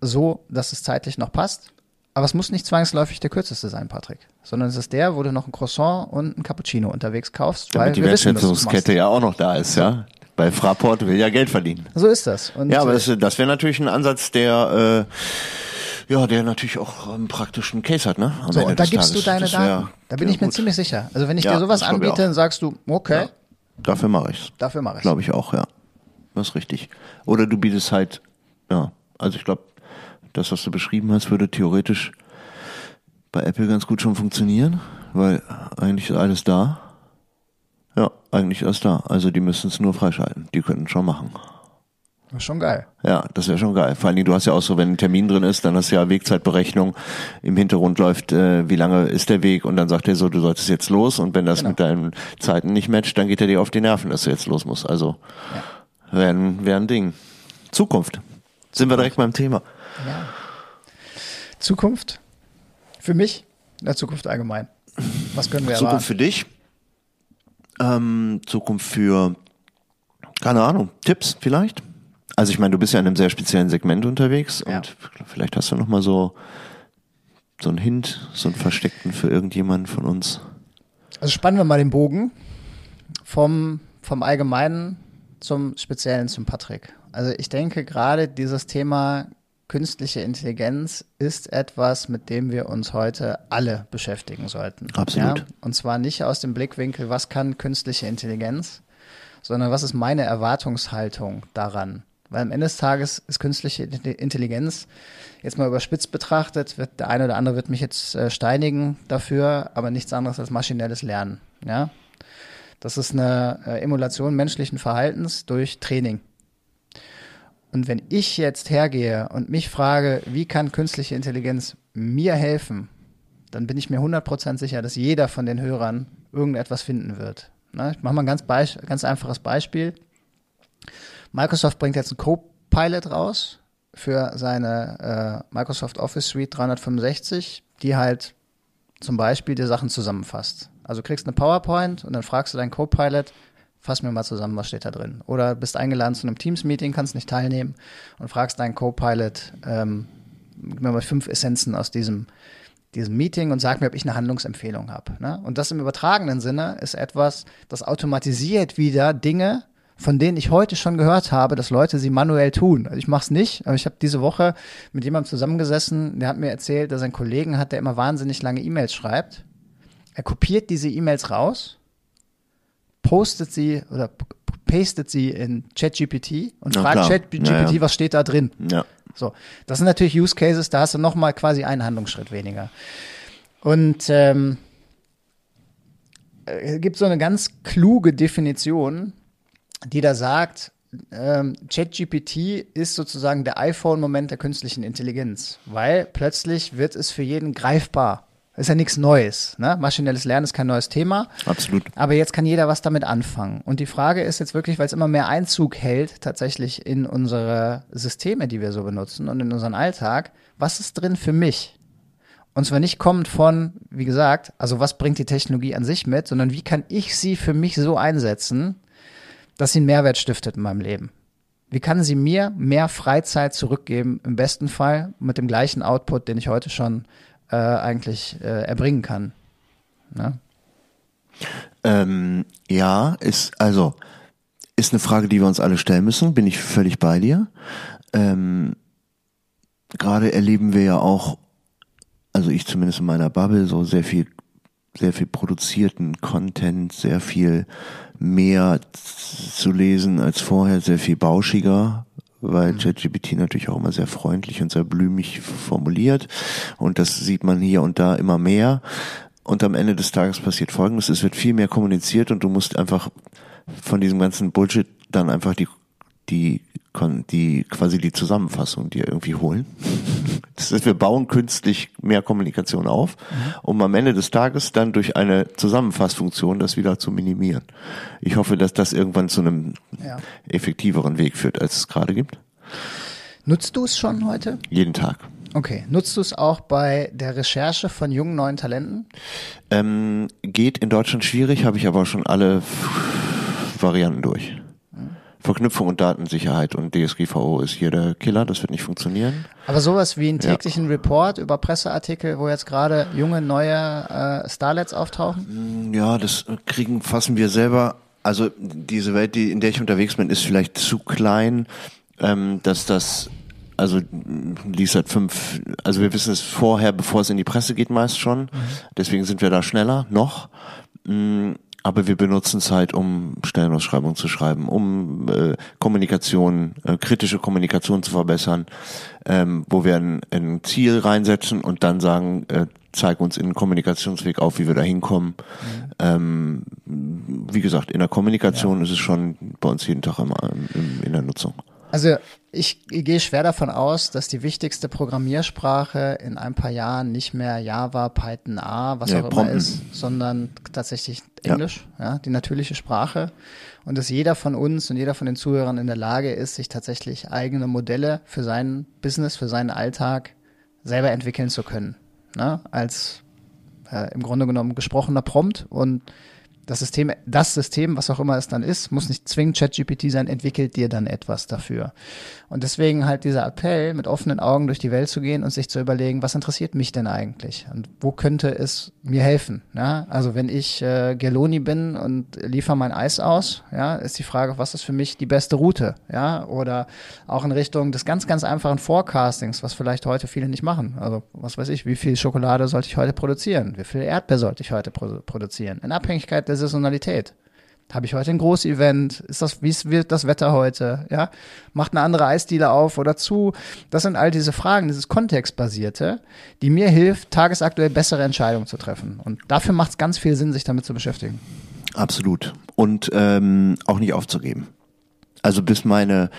so dass es zeitlich noch passt. Aber es muss nicht zwangsläufig der kürzeste sein, Patrick, sondern es ist der, wo du noch ein Croissant und ein Cappuccino unterwegs kaufst. Damit die Wertschätzungskette ja auch noch da ist, ja. Bei Fraport will ja Geld verdienen. So ist das. Und ja, aber das, das wäre natürlich ein Ansatz, der äh, ja, der natürlich auch einen praktischen Case hat, ne? Am so, Ende und da gibst Tages. du deine Daten. Da bin ich mir gut. ziemlich sicher. Also wenn ich ja, dir sowas anbiete, dann sagst du, okay. Ja, dafür mache ich's. Dafür mache ich's. Glaube ich auch, ja. Das ist richtig. Oder du bietest halt, ja, also ich glaube, das, was du beschrieben hast, würde theoretisch bei Apple ganz gut schon funktionieren, weil eigentlich ist alles da. Ja, eigentlich ist alles da. Also die müssen es nur freischalten. Die könnten schon machen. Das ist schon geil. Ja, das wäre schon geil. Vor allen Dingen, du hast ja auch so, wenn ein Termin drin ist, dann hast du ja Wegzeitberechnung. Im Hintergrund läuft, äh, wie lange ist der Weg und dann sagt er so, du solltest jetzt los und wenn das genau. mit deinen Zeiten nicht matcht, dann geht er dir auf die Nerven, dass du jetzt los musst. Also ja. wäre wär ein Ding. Zukunft. Sind wir direkt beim Thema. Ja. Zukunft. Für mich, in der Zukunft allgemein. Was können wir Zukunft erwarten? für dich? Ähm, Zukunft für, keine Ahnung, Tipps vielleicht? Also ich meine, du bist ja in einem sehr speziellen Segment unterwegs ja. und vielleicht hast du noch mal so so einen Hint, so einen versteckten für irgendjemanden von uns. Also spannen wir mal den Bogen vom vom Allgemeinen zum Speziellen zum Patrick. Also ich denke gerade dieses Thema künstliche Intelligenz ist etwas, mit dem wir uns heute alle beschäftigen sollten. Absolut. Ja? Und zwar nicht aus dem Blickwinkel, was kann künstliche Intelligenz, sondern was ist meine Erwartungshaltung daran? Weil am Ende des Tages ist künstliche Intelligenz jetzt mal überspitzt betrachtet, wird der eine oder andere wird mich jetzt äh, steinigen dafür, aber nichts anderes als maschinelles Lernen. Ja, das ist eine äh, Emulation menschlichen Verhaltens durch Training. Und wenn ich jetzt hergehe und mich frage, wie kann künstliche Intelligenz mir helfen, dann bin ich mir 100% sicher, dass jeder von den Hörern irgendetwas finden wird. Na, ich mache mal ein ganz, ganz einfaches Beispiel. Microsoft bringt jetzt einen Copilot raus für seine äh, Microsoft Office Suite 365, die halt zum Beispiel die Sachen zusammenfasst. Also kriegst eine PowerPoint und dann fragst du deinen Copilot, fass mir mal zusammen, was steht da drin. Oder bist eingeladen zu einem Teams-Meeting, kannst nicht teilnehmen und fragst deinen Co-Pilot, ähm, gib mir mal fünf Essenzen aus diesem, diesem Meeting und sag mir, ob ich eine Handlungsempfehlung habe. Ne? Und das im übertragenen Sinne ist etwas, das automatisiert wieder Dinge, von denen ich heute schon gehört habe, dass Leute sie manuell tun. Also ich mache es nicht, aber ich habe diese Woche mit jemandem zusammengesessen, der hat mir erzählt, dass er einen Kollegen hat, der immer wahnsinnig lange E-Mails schreibt. Er kopiert diese E-Mails raus postet sie oder pastet sie in ChatGPT und Na, fragt ChatGPT, ja, ja. was steht da drin. Ja. So, das sind natürlich Use Cases, da hast du noch mal quasi einen Handlungsschritt weniger. Und ähm, äh, gibt so eine ganz kluge Definition, die da sagt, ähm, ChatGPT ist sozusagen der iPhone-Moment der künstlichen Intelligenz, weil plötzlich wird es für jeden greifbar. Ist ja nichts Neues. Ne? Maschinelles Lernen ist kein neues Thema. Absolut. Aber jetzt kann jeder was damit anfangen. Und die Frage ist jetzt wirklich, weil es immer mehr Einzug hält, tatsächlich in unsere Systeme, die wir so benutzen und in unseren Alltag, was ist drin für mich? Und zwar nicht kommend von, wie gesagt, also was bringt die Technologie an sich mit, sondern wie kann ich sie für mich so einsetzen, dass sie einen Mehrwert stiftet in meinem Leben? Wie kann sie mir mehr Freizeit zurückgeben, im besten Fall mit dem gleichen Output, den ich heute schon äh, eigentlich äh, erbringen kann? Ne? Ähm, ja, ist, also, ist eine Frage, die wir uns alle stellen müssen, bin ich völlig bei dir. Ähm, Gerade erleben wir ja auch, also ich zumindest in meiner Bubble, so sehr viel, sehr viel produzierten Content, sehr viel mehr zu lesen als vorher, sehr viel bauschiger, weil ChatGPT natürlich auch immer sehr freundlich und sehr blümig formuliert. Und das sieht man hier und da immer mehr. Und am Ende des Tages passiert Folgendes, es wird viel mehr kommuniziert und du musst einfach von diesem ganzen Bullshit dann einfach die, die, die quasi die Zusammenfassung dir irgendwie holen. Das ist, wir bauen künstlich mehr Kommunikation auf, um am Ende des Tages dann durch eine Zusammenfassfunktion das wieder zu minimieren. Ich hoffe, dass das irgendwann zu einem Ja. effektiveren Weg führt, als es gerade gibt. Nutzt du es schon heute? Jeden Tag. Okay. Nutzt du es auch bei der Recherche von jungen neuen Talenten? Ähm, geht in Deutschland schwierig, habe ich aber schon alle Varianten durch. Verknüpfung und Datensicherheit und DSGVO ist hier der Killer, das wird nicht funktionieren. Aber sowas wie einen Ja. täglichen Report über Presseartikel, wo jetzt gerade junge, neue äh, Starlets auftauchen? Ja, das kriegen, fassen wir selber. Also diese Welt, die, in der ich unterwegs bin, ist vielleicht zu klein, ähm, dass das, also liest halt fünf, also wir wissen es vorher, bevor es in die Presse geht meist schon. Deswegen sind wir da schneller, noch. Aber wir benutzen es halt, um Stellenausschreibungen zu schreiben, um äh, Kommunikation, äh, kritische Kommunikation zu verbessern, ähm, wo wir ein, ein Ziel reinsetzen und dann sagen, äh, zeig uns in den Kommunikationsweg auf, wie wir da hinkommen. Ähm, wie gesagt, in der Kommunikation ist es schon bei uns jeden Tag immer im, in der Nutzung. Also ich gehe schwer davon aus, dass die wichtigste Programmiersprache in ein paar Jahren nicht mehr Java, Python, A, was Ja, auch immer Prompten. ist, sondern tatsächlich Ja. Englisch, ja. die natürliche Sprache. Und dass jeder von uns und jeder von den Zuhörern in der Lage ist, sich tatsächlich eigene Modelle für sein Business, für seinen Alltag selber entwickeln zu können. Ne? Als äh, im Grunde genommen gesprochener Prompt und das System, das System, was auch immer es dann ist, muss nicht zwingend ChatGPT sein, entwickelt dir dann etwas dafür. Und deswegen halt dieser Appell, mit offenen Augen durch die Welt zu gehen und sich zu überlegen, was interessiert mich denn eigentlich? Und wo könnte es mir helfen? Ja? Also wenn ich äh, Geloni bin und liefere mein Eis aus, ja, ist die Frage, was ist für mich die beste Route? Ja, oder auch in Richtung des ganz, ganz einfachen Forecastings, was vielleicht heute viele nicht machen. Also was weiß ich, wie viel Schokolade sollte ich heute produzieren? Wie viel Erdbeer sollte ich heute produ produzieren? In Abhängigkeit der Saisonalität. Habe ich heute ein Großevent? Ist das, wie wird das Wetter heute? Ja, macht eine andere Eisdiele auf oder zu? Das sind all diese Fragen, dieses Kontextbasierte, die mir hilft, tagesaktuell bessere Entscheidungen zu treffen. Und dafür macht es ganz viel Sinn, sich damit zu beschäftigen. Absolut. Und ähm, auch nicht aufzugeben. Also bis meine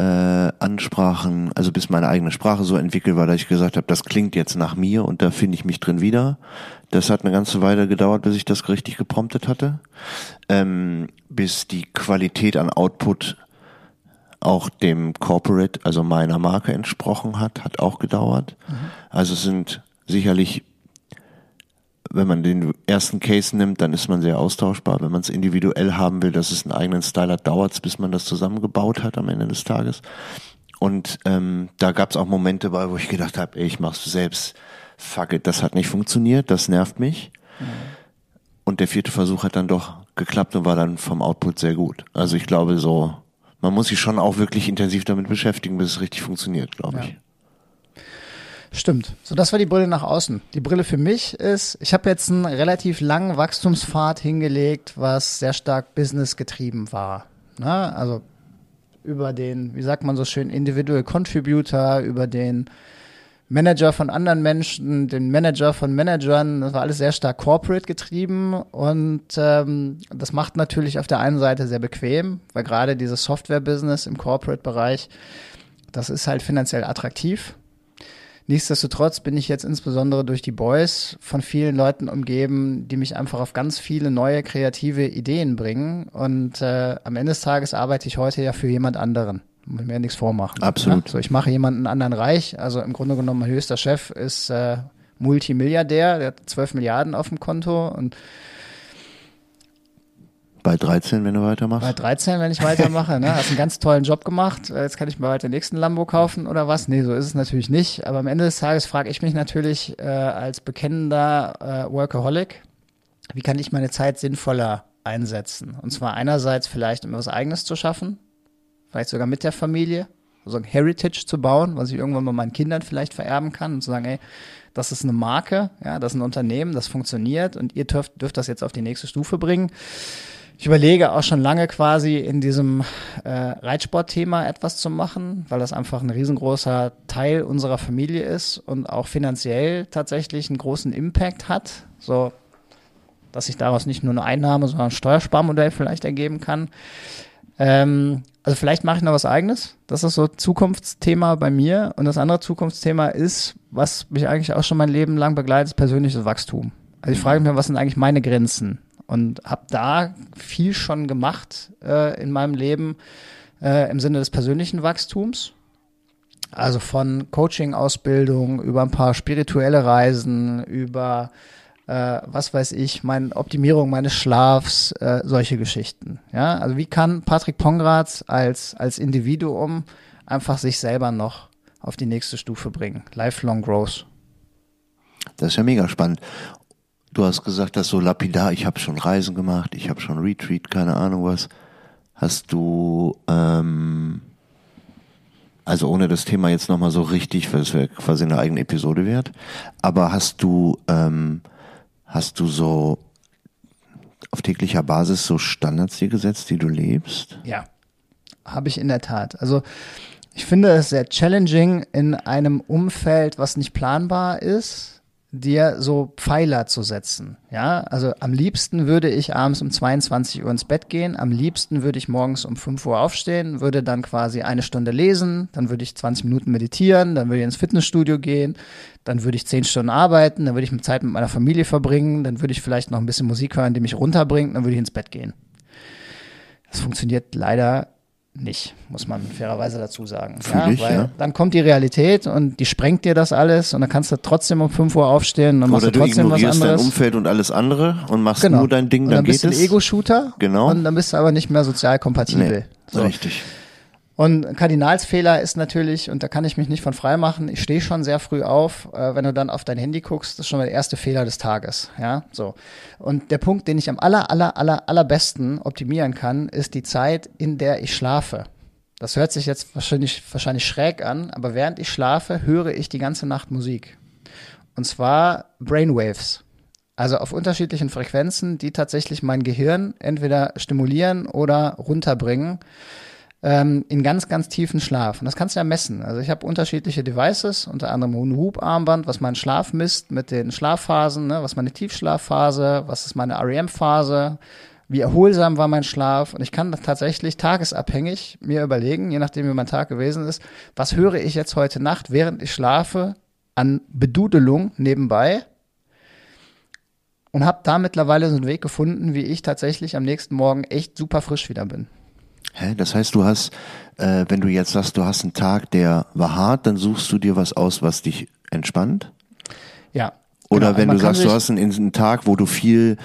äh, Ansprachen, also bis meine eigene Sprache so entwickelt war, dass ich gesagt habe, das klingt jetzt nach mir und da finde ich mich drin wieder. Das hat eine ganze Weile gedauert, bis ich das richtig gepromptet hatte. Ähm, bis die Qualität an Output auch dem Corporate, also meiner Marke entsprochen hat, hat auch gedauert. Also es sind sicherlich wenn man den ersten Case nimmt, dann ist man sehr austauschbar. Wenn man es individuell haben will, dass es einen eigenen Style hat, dauert es, bis man das zusammengebaut hat am Ende des Tages. Und ähm, da gab es auch Momente bei, wo ich gedacht habe, ey, ich mach's selbst. Fuck it, das hat nicht funktioniert, das nervt mich. Und der vierte Versuch hat dann doch geklappt und war dann vom Output sehr gut. Also ich glaube so, man muss sich schon auch wirklich intensiv damit beschäftigen, bis es richtig funktioniert, glaube Ja. ich. Stimmt. So, das war die Brille nach außen. Die Brille für mich ist, ich habe jetzt einen relativ langen Wachstumspfad hingelegt, was sehr stark business getrieben war. Na, also über den, wie sagt man so schön, Individual Contributor, über den Manager von anderen Menschen, den Manager von Managern. Das war alles sehr stark corporate getrieben und ähm, das macht natürlich auf der einen Seite sehr bequem, weil gerade dieses Software-Business im Corporate-Bereich, das ist halt finanziell attraktiv. Nichtsdestotrotz bin ich jetzt insbesondere durch die Boys von vielen Leuten umgeben, die mich einfach auf ganz viele neue kreative Ideen bringen. Und äh, am Ende des Tages arbeite ich heute ja für jemand anderen will mir nichts vormachen. Absolut. Ja? So, ich mache jemanden anderen reich. Also im Grunde genommen, mein höchster Chef ist äh, Multimilliardär, der hat 12 Milliarden auf dem Konto und bei 13, wenn du weitermachst? Bei 13, wenn ich weitermache. Ne? Hast einen ganz tollen Job gemacht. Äh, jetzt kann ich mir weiter den nächsten Lambo kaufen oder was? Nee, so ist es natürlich nicht. Aber am Ende des Tages frage ich mich natürlich äh, als bekennender äh, Workaholic, wie kann ich meine Zeit sinnvoller einsetzen? Und zwar einerseits vielleicht, um was Eigenes zu schaffen, vielleicht sogar mit der Familie, so ein Heritage zu bauen, was ich irgendwann mal meinen Kindern vielleicht vererben kann und zu sagen, ey, das ist eine Marke, ja, das ist ein Unternehmen, das funktioniert und ihr dürft, dürft das jetzt auf die nächste Stufe bringen. Ich überlege auch schon lange quasi in diesem äh, Reitsportthema etwas zu machen, weil das einfach ein riesengroßer Teil unserer Familie ist und auch finanziell tatsächlich einen großen Impact hat. So, dass sich daraus nicht nur eine Einnahme, sondern ein Steuersparmodell vielleicht ergeben kann. Ähm, also vielleicht mache ich noch was eigenes. Das ist so Zukunftsthema bei mir. Und das andere Zukunftsthema ist, was mich eigentlich auch schon mein Leben lang begleitet, persönliches Wachstum. Also ich frage mich, was sind eigentlich meine Grenzen? Und habe da viel schon gemacht äh, in meinem Leben äh, im Sinne des persönlichen Wachstums. Also von Coaching-Ausbildung über ein paar spirituelle Reisen, über äh, was weiß ich, meine Optimierung meines Schlafs, äh, solche Geschichten. Ja, also wie kann Patrick Pongratz als, als Individuum einfach sich selber noch auf die nächste Stufe bringen? Lifelong Growth. Das ist ja mega spannend. Du hast gesagt, dass so lapidar, ich habe schon Reisen gemacht, ich habe schon Retreat, keine Ahnung was. Hast du, ähm, also ohne das Thema jetzt nochmal so richtig, weil es wäre quasi eine eigene Episode wert, aber hast du ähm, Hast du so auf täglicher Basis so Standards dir gesetzt, die du lebst? Ja, habe ich in der Tat. Also ich finde es sehr challenging in einem Umfeld, was nicht planbar ist, dir so Pfeiler zu setzen. Ja, also am liebsten würde ich abends um 22 Uhr ins Bett gehen, am liebsten würde ich morgens um 5 Uhr aufstehen, würde dann quasi eine Stunde lesen, dann würde ich 20 Minuten meditieren, dann würde ich ins Fitnessstudio gehen, dann würde ich 10 Stunden arbeiten, dann würde ich Zeit mit meiner Familie verbringen, dann würde ich vielleicht noch ein bisschen Musik hören, die mich runterbringt, dann würde ich ins Bett gehen. Das funktioniert leider nicht, muss man fairerweise dazu sagen. Ja, ich, weil ja. dann kommt die Realität und die sprengt dir das alles und dann kannst du trotzdem um 5 Uhr aufstehen und dann machst Oder du trotzdem was du ignorierst anderes. dein Umfeld und alles andere und machst genau. nur dein Ding, und dann, dann bist geht du ein. Ego-Shooter Genau. und dann bist du aber nicht mehr sozial kompatibel. Nee, So. Richtig. Und Kardinalsfehler ist natürlich, und da kann ich mich nicht von frei machen, ich stehe schon sehr früh auf, äh, wenn du dann auf dein Handy guckst, das ist schon mal der erste Fehler des Tages. Ja, so. Und der Punkt, den ich am aller, aller, aller, allerbesten optimieren kann, ist die Zeit, in der ich schlafe. Das hört sich jetzt wahrscheinlich, wahrscheinlich schräg an, aber während ich schlafe, höre ich die ganze Nacht Musik. Und zwar Brainwaves. Also auf unterschiedlichen Frequenzen, die tatsächlich mein Gehirn entweder stimulieren oder runterbringen ähm, in ganz, ganz tiefen Schlaf. Und das kannst du ja messen. Also ich habe unterschiedliche Devices, unter anderem ein Hub-Armband, was meinen Schlaf misst mit den Schlafphasen, ne? was meine Tiefschlafphase, was ist meine REM-Phase, wie erholsam war mein Schlaf. Und ich kann tatsächlich tagesabhängig mir überlegen, je nachdem wie mein Tag gewesen ist, was höre ich jetzt heute Nacht, während ich schlafe, an Bedudelung nebenbei und habe da mittlerweile so einen Weg gefunden, wie ich tatsächlich am nächsten Morgen echt super frisch wieder bin. Hä? Das heißt, du hast, äh, wenn du jetzt sagst, du hast einen Tag, der war hart, dann suchst du dir was aus, was dich entspannt? Ja. Oder genau. wenn du sagst, du hast einen, einen Tag, wo du viel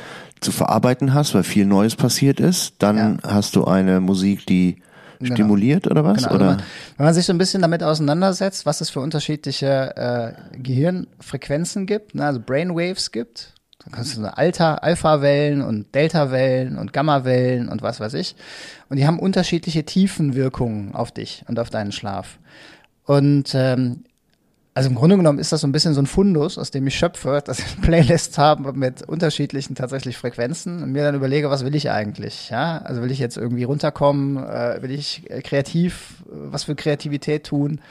zu verarbeiten hast, weil viel Neues passiert ist, dann hast du eine Musik, die Genau. stimuliert oder was? Genau, also oder? man, wenn man sich so ein bisschen damit auseinandersetzt, was es für unterschiedliche äh, Gehirnfrequenzen gibt, ne, also Brainwaves gibt, dann kannst du so Alpha, Alpha-Wellen und Delta-Wellen und Gamma-Wellen und was weiß ich. Und die haben unterschiedliche Tiefenwirkungen auf dich und auf deinen Schlaf. Und ähm, also im Grunde genommen ist das so ein bisschen so ein Fundus, aus dem ich schöpfe, dass ich Playlists habe mit unterschiedlichen tatsächlich Frequenzen und mir dann überlege, was will ich eigentlich? Ja, also will ich jetzt irgendwie runterkommen? Äh, will ich kreativ, was für Kreativität tun?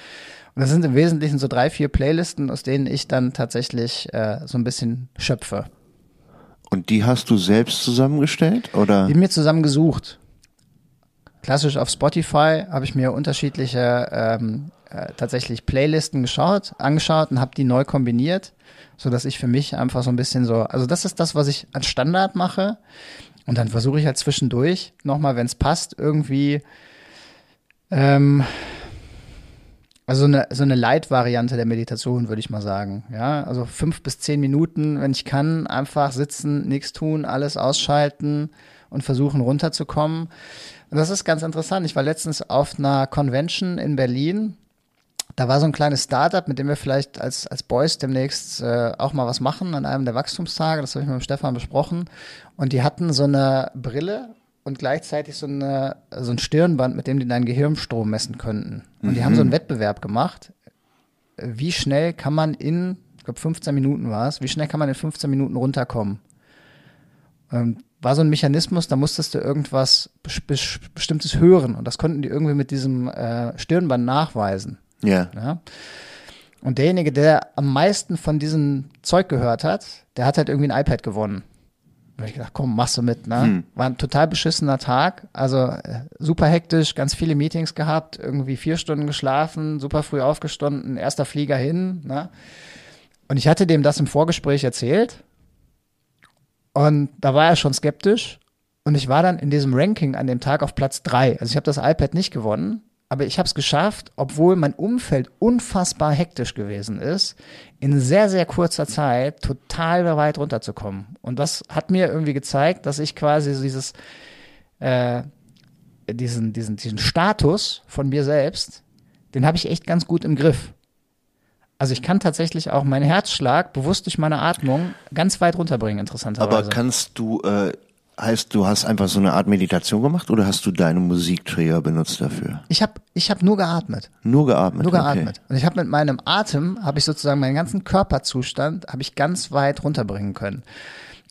Und das sind im Wesentlichen so drei, vier Playlisten, aus denen ich dann tatsächlich äh, so ein bisschen schöpfe. Und die hast du selbst zusammengestellt? Oder? Die mir zusammen gesucht. Klassisch auf Spotify habe ich mir unterschiedliche ähm, äh, tatsächlich Playlisten geschaut, angeschaut und habe die neu kombiniert, so dass ich für mich einfach so ein bisschen so, also das ist das, was ich als Standard mache. Und dann versuche ich halt zwischendurch nochmal, wenn es passt, irgendwie ähm, also eine, so eine Light-Variante der Meditation, würde ich mal sagen. Ja, also fünf bis zehn Minuten, wenn ich kann, einfach sitzen, nichts tun, alles ausschalten und versuchen runterzukommen. Und das ist ganz interessant. Ich war letztens auf einer Convention in Berlin. Da war so ein kleines Startup, mit dem wir vielleicht als, als Boys demnächst äh, auch mal was machen an einem der Wachstumstage. Das habe ich mit dem Stefan besprochen. Und die hatten so eine Brille und gleichzeitig so, eine, so ein Stirnband, mit dem die deinen Gehirnstrom messen könnten. Und mhm. die haben so einen Wettbewerb gemacht. Wie schnell kann man in, ich glaube 15 Minuten war es, wie schnell kann man in 15 Minuten runterkommen? Ähm, war so ein Mechanismus, da musstest du irgendwas Bestimmtes hören und das konnten die irgendwie mit diesem äh, Stirnband nachweisen. Yeah. Ja. Und derjenige, der am meisten von diesem Zeug gehört hat, der hat halt irgendwie ein iPad gewonnen. Da habe ich gedacht, komm, machst du mit, ne? Hm. War ein total beschissener Tag, also äh, super hektisch, ganz viele Meetings gehabt, irgendwie vier Stunden geschlafen, super früh aufgestanden, erster Flieger hin, ne? Und ich hatte dem das im Vorgespräch erzählt und da war er schon skeptisch und ich war dann in diesem Ranking an dem Tag auf Platz drei. Also ich habe das iPad nicht gewonnen, aber ich habe es geschafft, obwohl mein Umfeld unfassbar hektisch gewesen ist, in sehr, sehr kurzer Zeit total weit runterzukommen. Und das hat mir irgendwie gezeigt, dass ich quasi dieses, äh, diesen, diesen, diesen Status von mir selbst, den habe ich echt ganz gut im Griff. Also ich kann tatsächlich auch meinen Herzschlag bewusst durch meine Atmung ganz weit runterbringen, interessanterweise. Aber kannst du äh, Heißt, du hast einfach so eine Art Meditation gemacht oder hast du deine Musikträger benutzt dafür? Ich habe ich hab nur geatmet. Nur geatmet. Nur geatmet. Okay. Und ich habe mit meinem Atem habe ich sozusagen meinen ganzen Körperzustand habe ich ganz weit runterbringen können.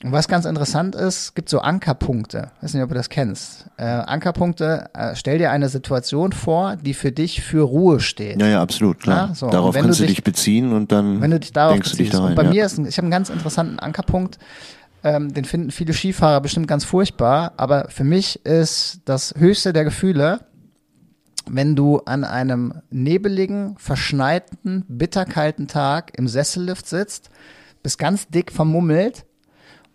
Und was ganz interessant ist, gibt so Ankerpunkte. Ich weiß nicht, ob du das kennst. Äh, Ankerpunkte, äh, stell dir eine Situation vor, die für dich für Ruhe steht. Ja, ja, absolut, klar. Ja, so. Darauf kannst du dich, dich, beziehen und dann wenn du dich darauf denkst beziehst. du dich da rein. Und bei ja. mir ist, ein, ich habe einen ganz interessanten Ankerpunkt. Ähm, den finden viele Skifahrer bestimmt ganz furchtbar, aber für mich ist das höchste der Gefühle, wenn du an einem nebeligen, verschneiten, bitterkalten Tag im Sessellift sitzt, bist ganz dick vermummelt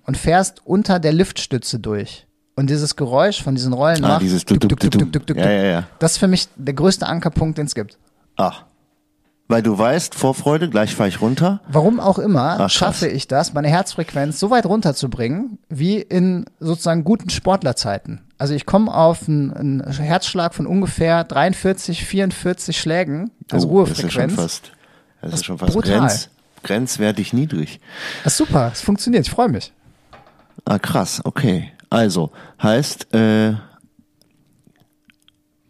und fährst unter der Liftstütze durch. Und dieses Geräusch von diesen Rollen ah, macht, dieses das ist für mich der größte Ankerpunkt, den es gibt. Ach. Weil du weißt, Vorfreude, gleich fahre ich runter. Warum auch immer Ach, schaffe ich das, meine Herzfrequenz so weit runterzubringen, wie in sozusagen guten Sportlerzeiten. Also ich komme auf einen, einen, Herzschlag von ungefähr 43, 44 Schlägen als oh, Ruhefrequenz. Das ist schon fast, das, das ist schon fast Grenz, grenzwertig niedrig. Das ist super, es funktioniert, ich freue mich. Ah, krass, okay. Also, heißt, äh,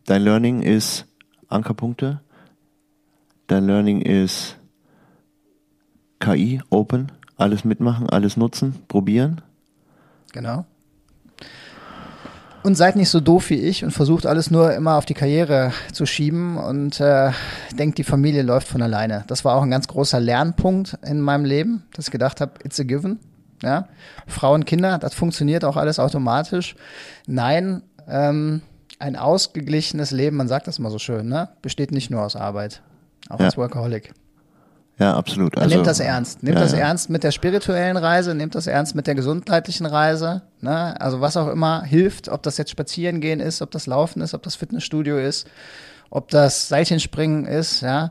dein Learning ist Ankerpunkte, Dein Learning ist KI, Open, alles mitmachen, alles nutzen, probieren. Genau. Und seid nicht so doof wie ich und versucht alles nur immer auf die Karriere zu schieben und äh, denkt, die Familie läuft von alleine. Das war auch ein ganz großer Lernpunkt in meinem Leben, dass ich gedacht habe, it's a given. Ja? Frauen, Kinder, das funktioniert auch alles automatisch. Nein, ähm, ein ausgeglichenes Leben, man sagt das immer so schön, ne? besteht nicht nur aus Arbeit. Auch ja. als Workaholic. Ja, absolut. Also, nehmt das ernst. Nehmt ja, das ja. ernst mit der spirituellen Reise, nehmt das ernst mit der gesundheitlichen Reise. Ne? Also was auch immer hilft, ob das jetzt Spazieren gehen ist, ob das Laufen ist, ob das Fitnessstudio ist, ob das Seilchenspringen ist, ja,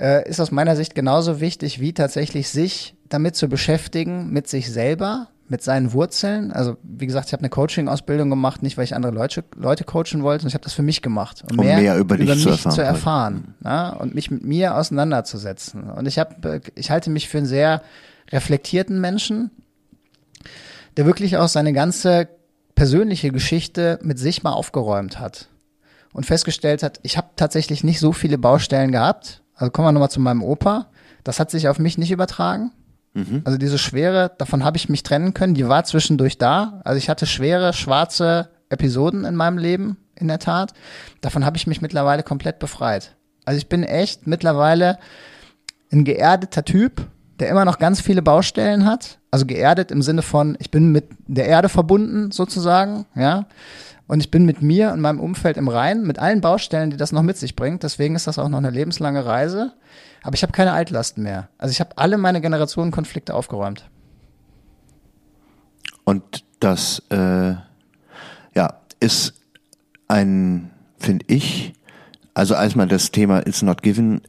äh, ist aus meiner Sicht genauso wichtig, wie tatsächlich sich damit zu beschäftigen, mit sich selber, mit seinen Wurzeln. Also wie gesagt, ich habe eine Coaching-Ausbildung gemacht, nicht weil ich andere Leute, Leute coachen wollte, sondern ich habe das für mich gemacht, um, um mehr, mehr, über, über mich zu erfahren, zu erfahren ja, und mich mit mir auseinanderzusetzen. Und ich habe, ich halte mich für einen sehr reflektierten Menschen, der wirklich auch seine ganze persönliche Geschichte mit sich mal aufgeräumt hat und festgestellt hat, ich habe tatsächlich nicht so viele Baustellen gehabt. Also kommen wir nochmal zu meinem Opa. Das hat sich auf mich nicht übertragen. Mhm. Also diese Schwere, davon habe ich mich trennen können. Die war zwischendurch da. Also ich hatte schwere, schwarze Episoden in meinem Leben, in der Tat. Davon habe ich mich mittlerweile komplett befreit. Also ich bin echt mittlerweile ein geerdeter Typ, der immer noch ganz viele Baustellen hat. Also geerdet im Sinne von, ich bin mit der Erde verbunden sozusagen, ja. Und ich bin mit mir und meinem Umfeld im Rein, mit allen Baustellen, die das noch mit sich bringt. Deswegen ist das auch noch eine lebenslange Reise. Aber ich habe keine Altlasten mehr. Also ich habe alle meine Generationenkonflikte aufgeräumt. Und das äh, ja, ist ein, finde ich, also erstmal das Thema It's not given,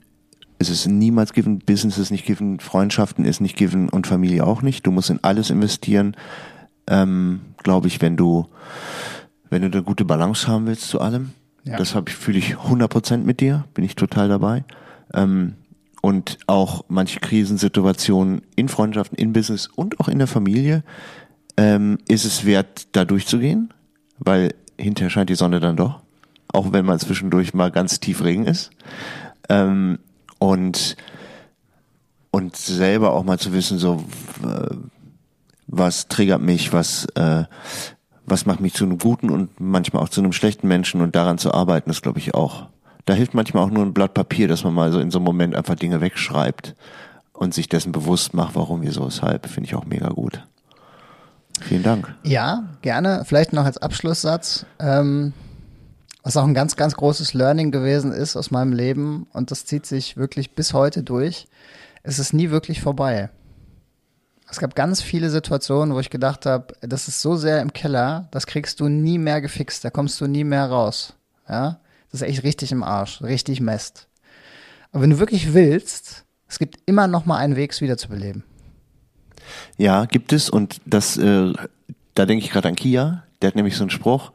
es ist niemals given, Business ist nicht given, Freundschaften ist nicht given und Familie auch nicht. Du musst in alles investieren, ähm, glaube ich, wenn du, wenn du eine gute Balance haben willst zu allem. Ja. Das habe ich, fühle ich 100% mit dir, bin ich total dabei. Ähm, und auch manche Krisensituationen in Freundschaften, in Business und auch in der Familie ähm, ist es wert, da durchzugehen, weil hinterher scheint die Sonne dann doch, auch wenn mal zwischendurch mal ganz tief Regen ist. Ähm, und, und selber auch mal zu wissen, so, äh, was triggert mich, was, äh, was macht mich zu einem guten und manchmal auch zu einem schlechten Menschen und daran zu arbeiten, ist glaube ich auch. Da hilft manchmal auch nur ein Blatt Papier, dass man mal so in so einem Moment einfach Dinge wegschreibt und sich dessen bewusst macht, warum, wieso, weshalb, finde ich auch mega gut. Vielen Dank. Ja, gerne. Vielleicht noch als Abschlusssatz. Ähm, was auch ein ganz, ganz großes Learning gewesen ist aus meinem Leben und das zieht sich wirklich bis heute durch. Es ist nie wirklich vorbei. Es gab ganz viele Situationen, wo ich gedacht habe, das ist so sehr im Keller, das kriegst du nie mehr gefixt, da kommst du nie mehr raus. Ja, das ist echt richtig im Arsch, richtig Mist. Aber wenn du wirklich willst, es gibt immer noch mal einen Weg, es wiederzubeleben. Ja, gibt es und das, äh, da denke ich gerade an Kia, der hat nämlich so einen Spruch,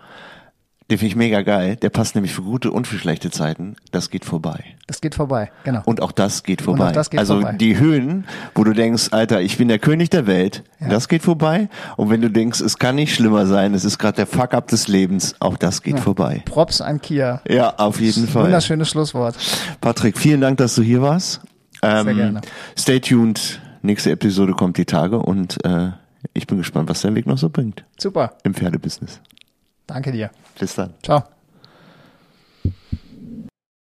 den finde ich mega geil, der passt nämlich für gute und für schlechte Zeiten, das geht vorbei. Das geht vorbei, genau. Und auch das geht vorbei. auch das geht also vorbei. die Höhen, wo du denkst, Alter, ich bin der König der Welt, Ja. das geht vorbei. Und wenn du denkst, es kann nicht schlimmer sein, es ist gerade der Fuck-up des Lebens, auch das geht vorbei. Props an Kia. Ja, auf jeden Fall. Wunderschönes Schlusswort. Patrick, vielen Dank, dass du hier warst. Ähm, Sehr gerne. Stay tuned. Nächste Episode kommt die Tage und äh, ich bin gespannt, was dein Weg noch so bringt Super. im Pferdebusiness. Danke dir. Bis dann. Ciao.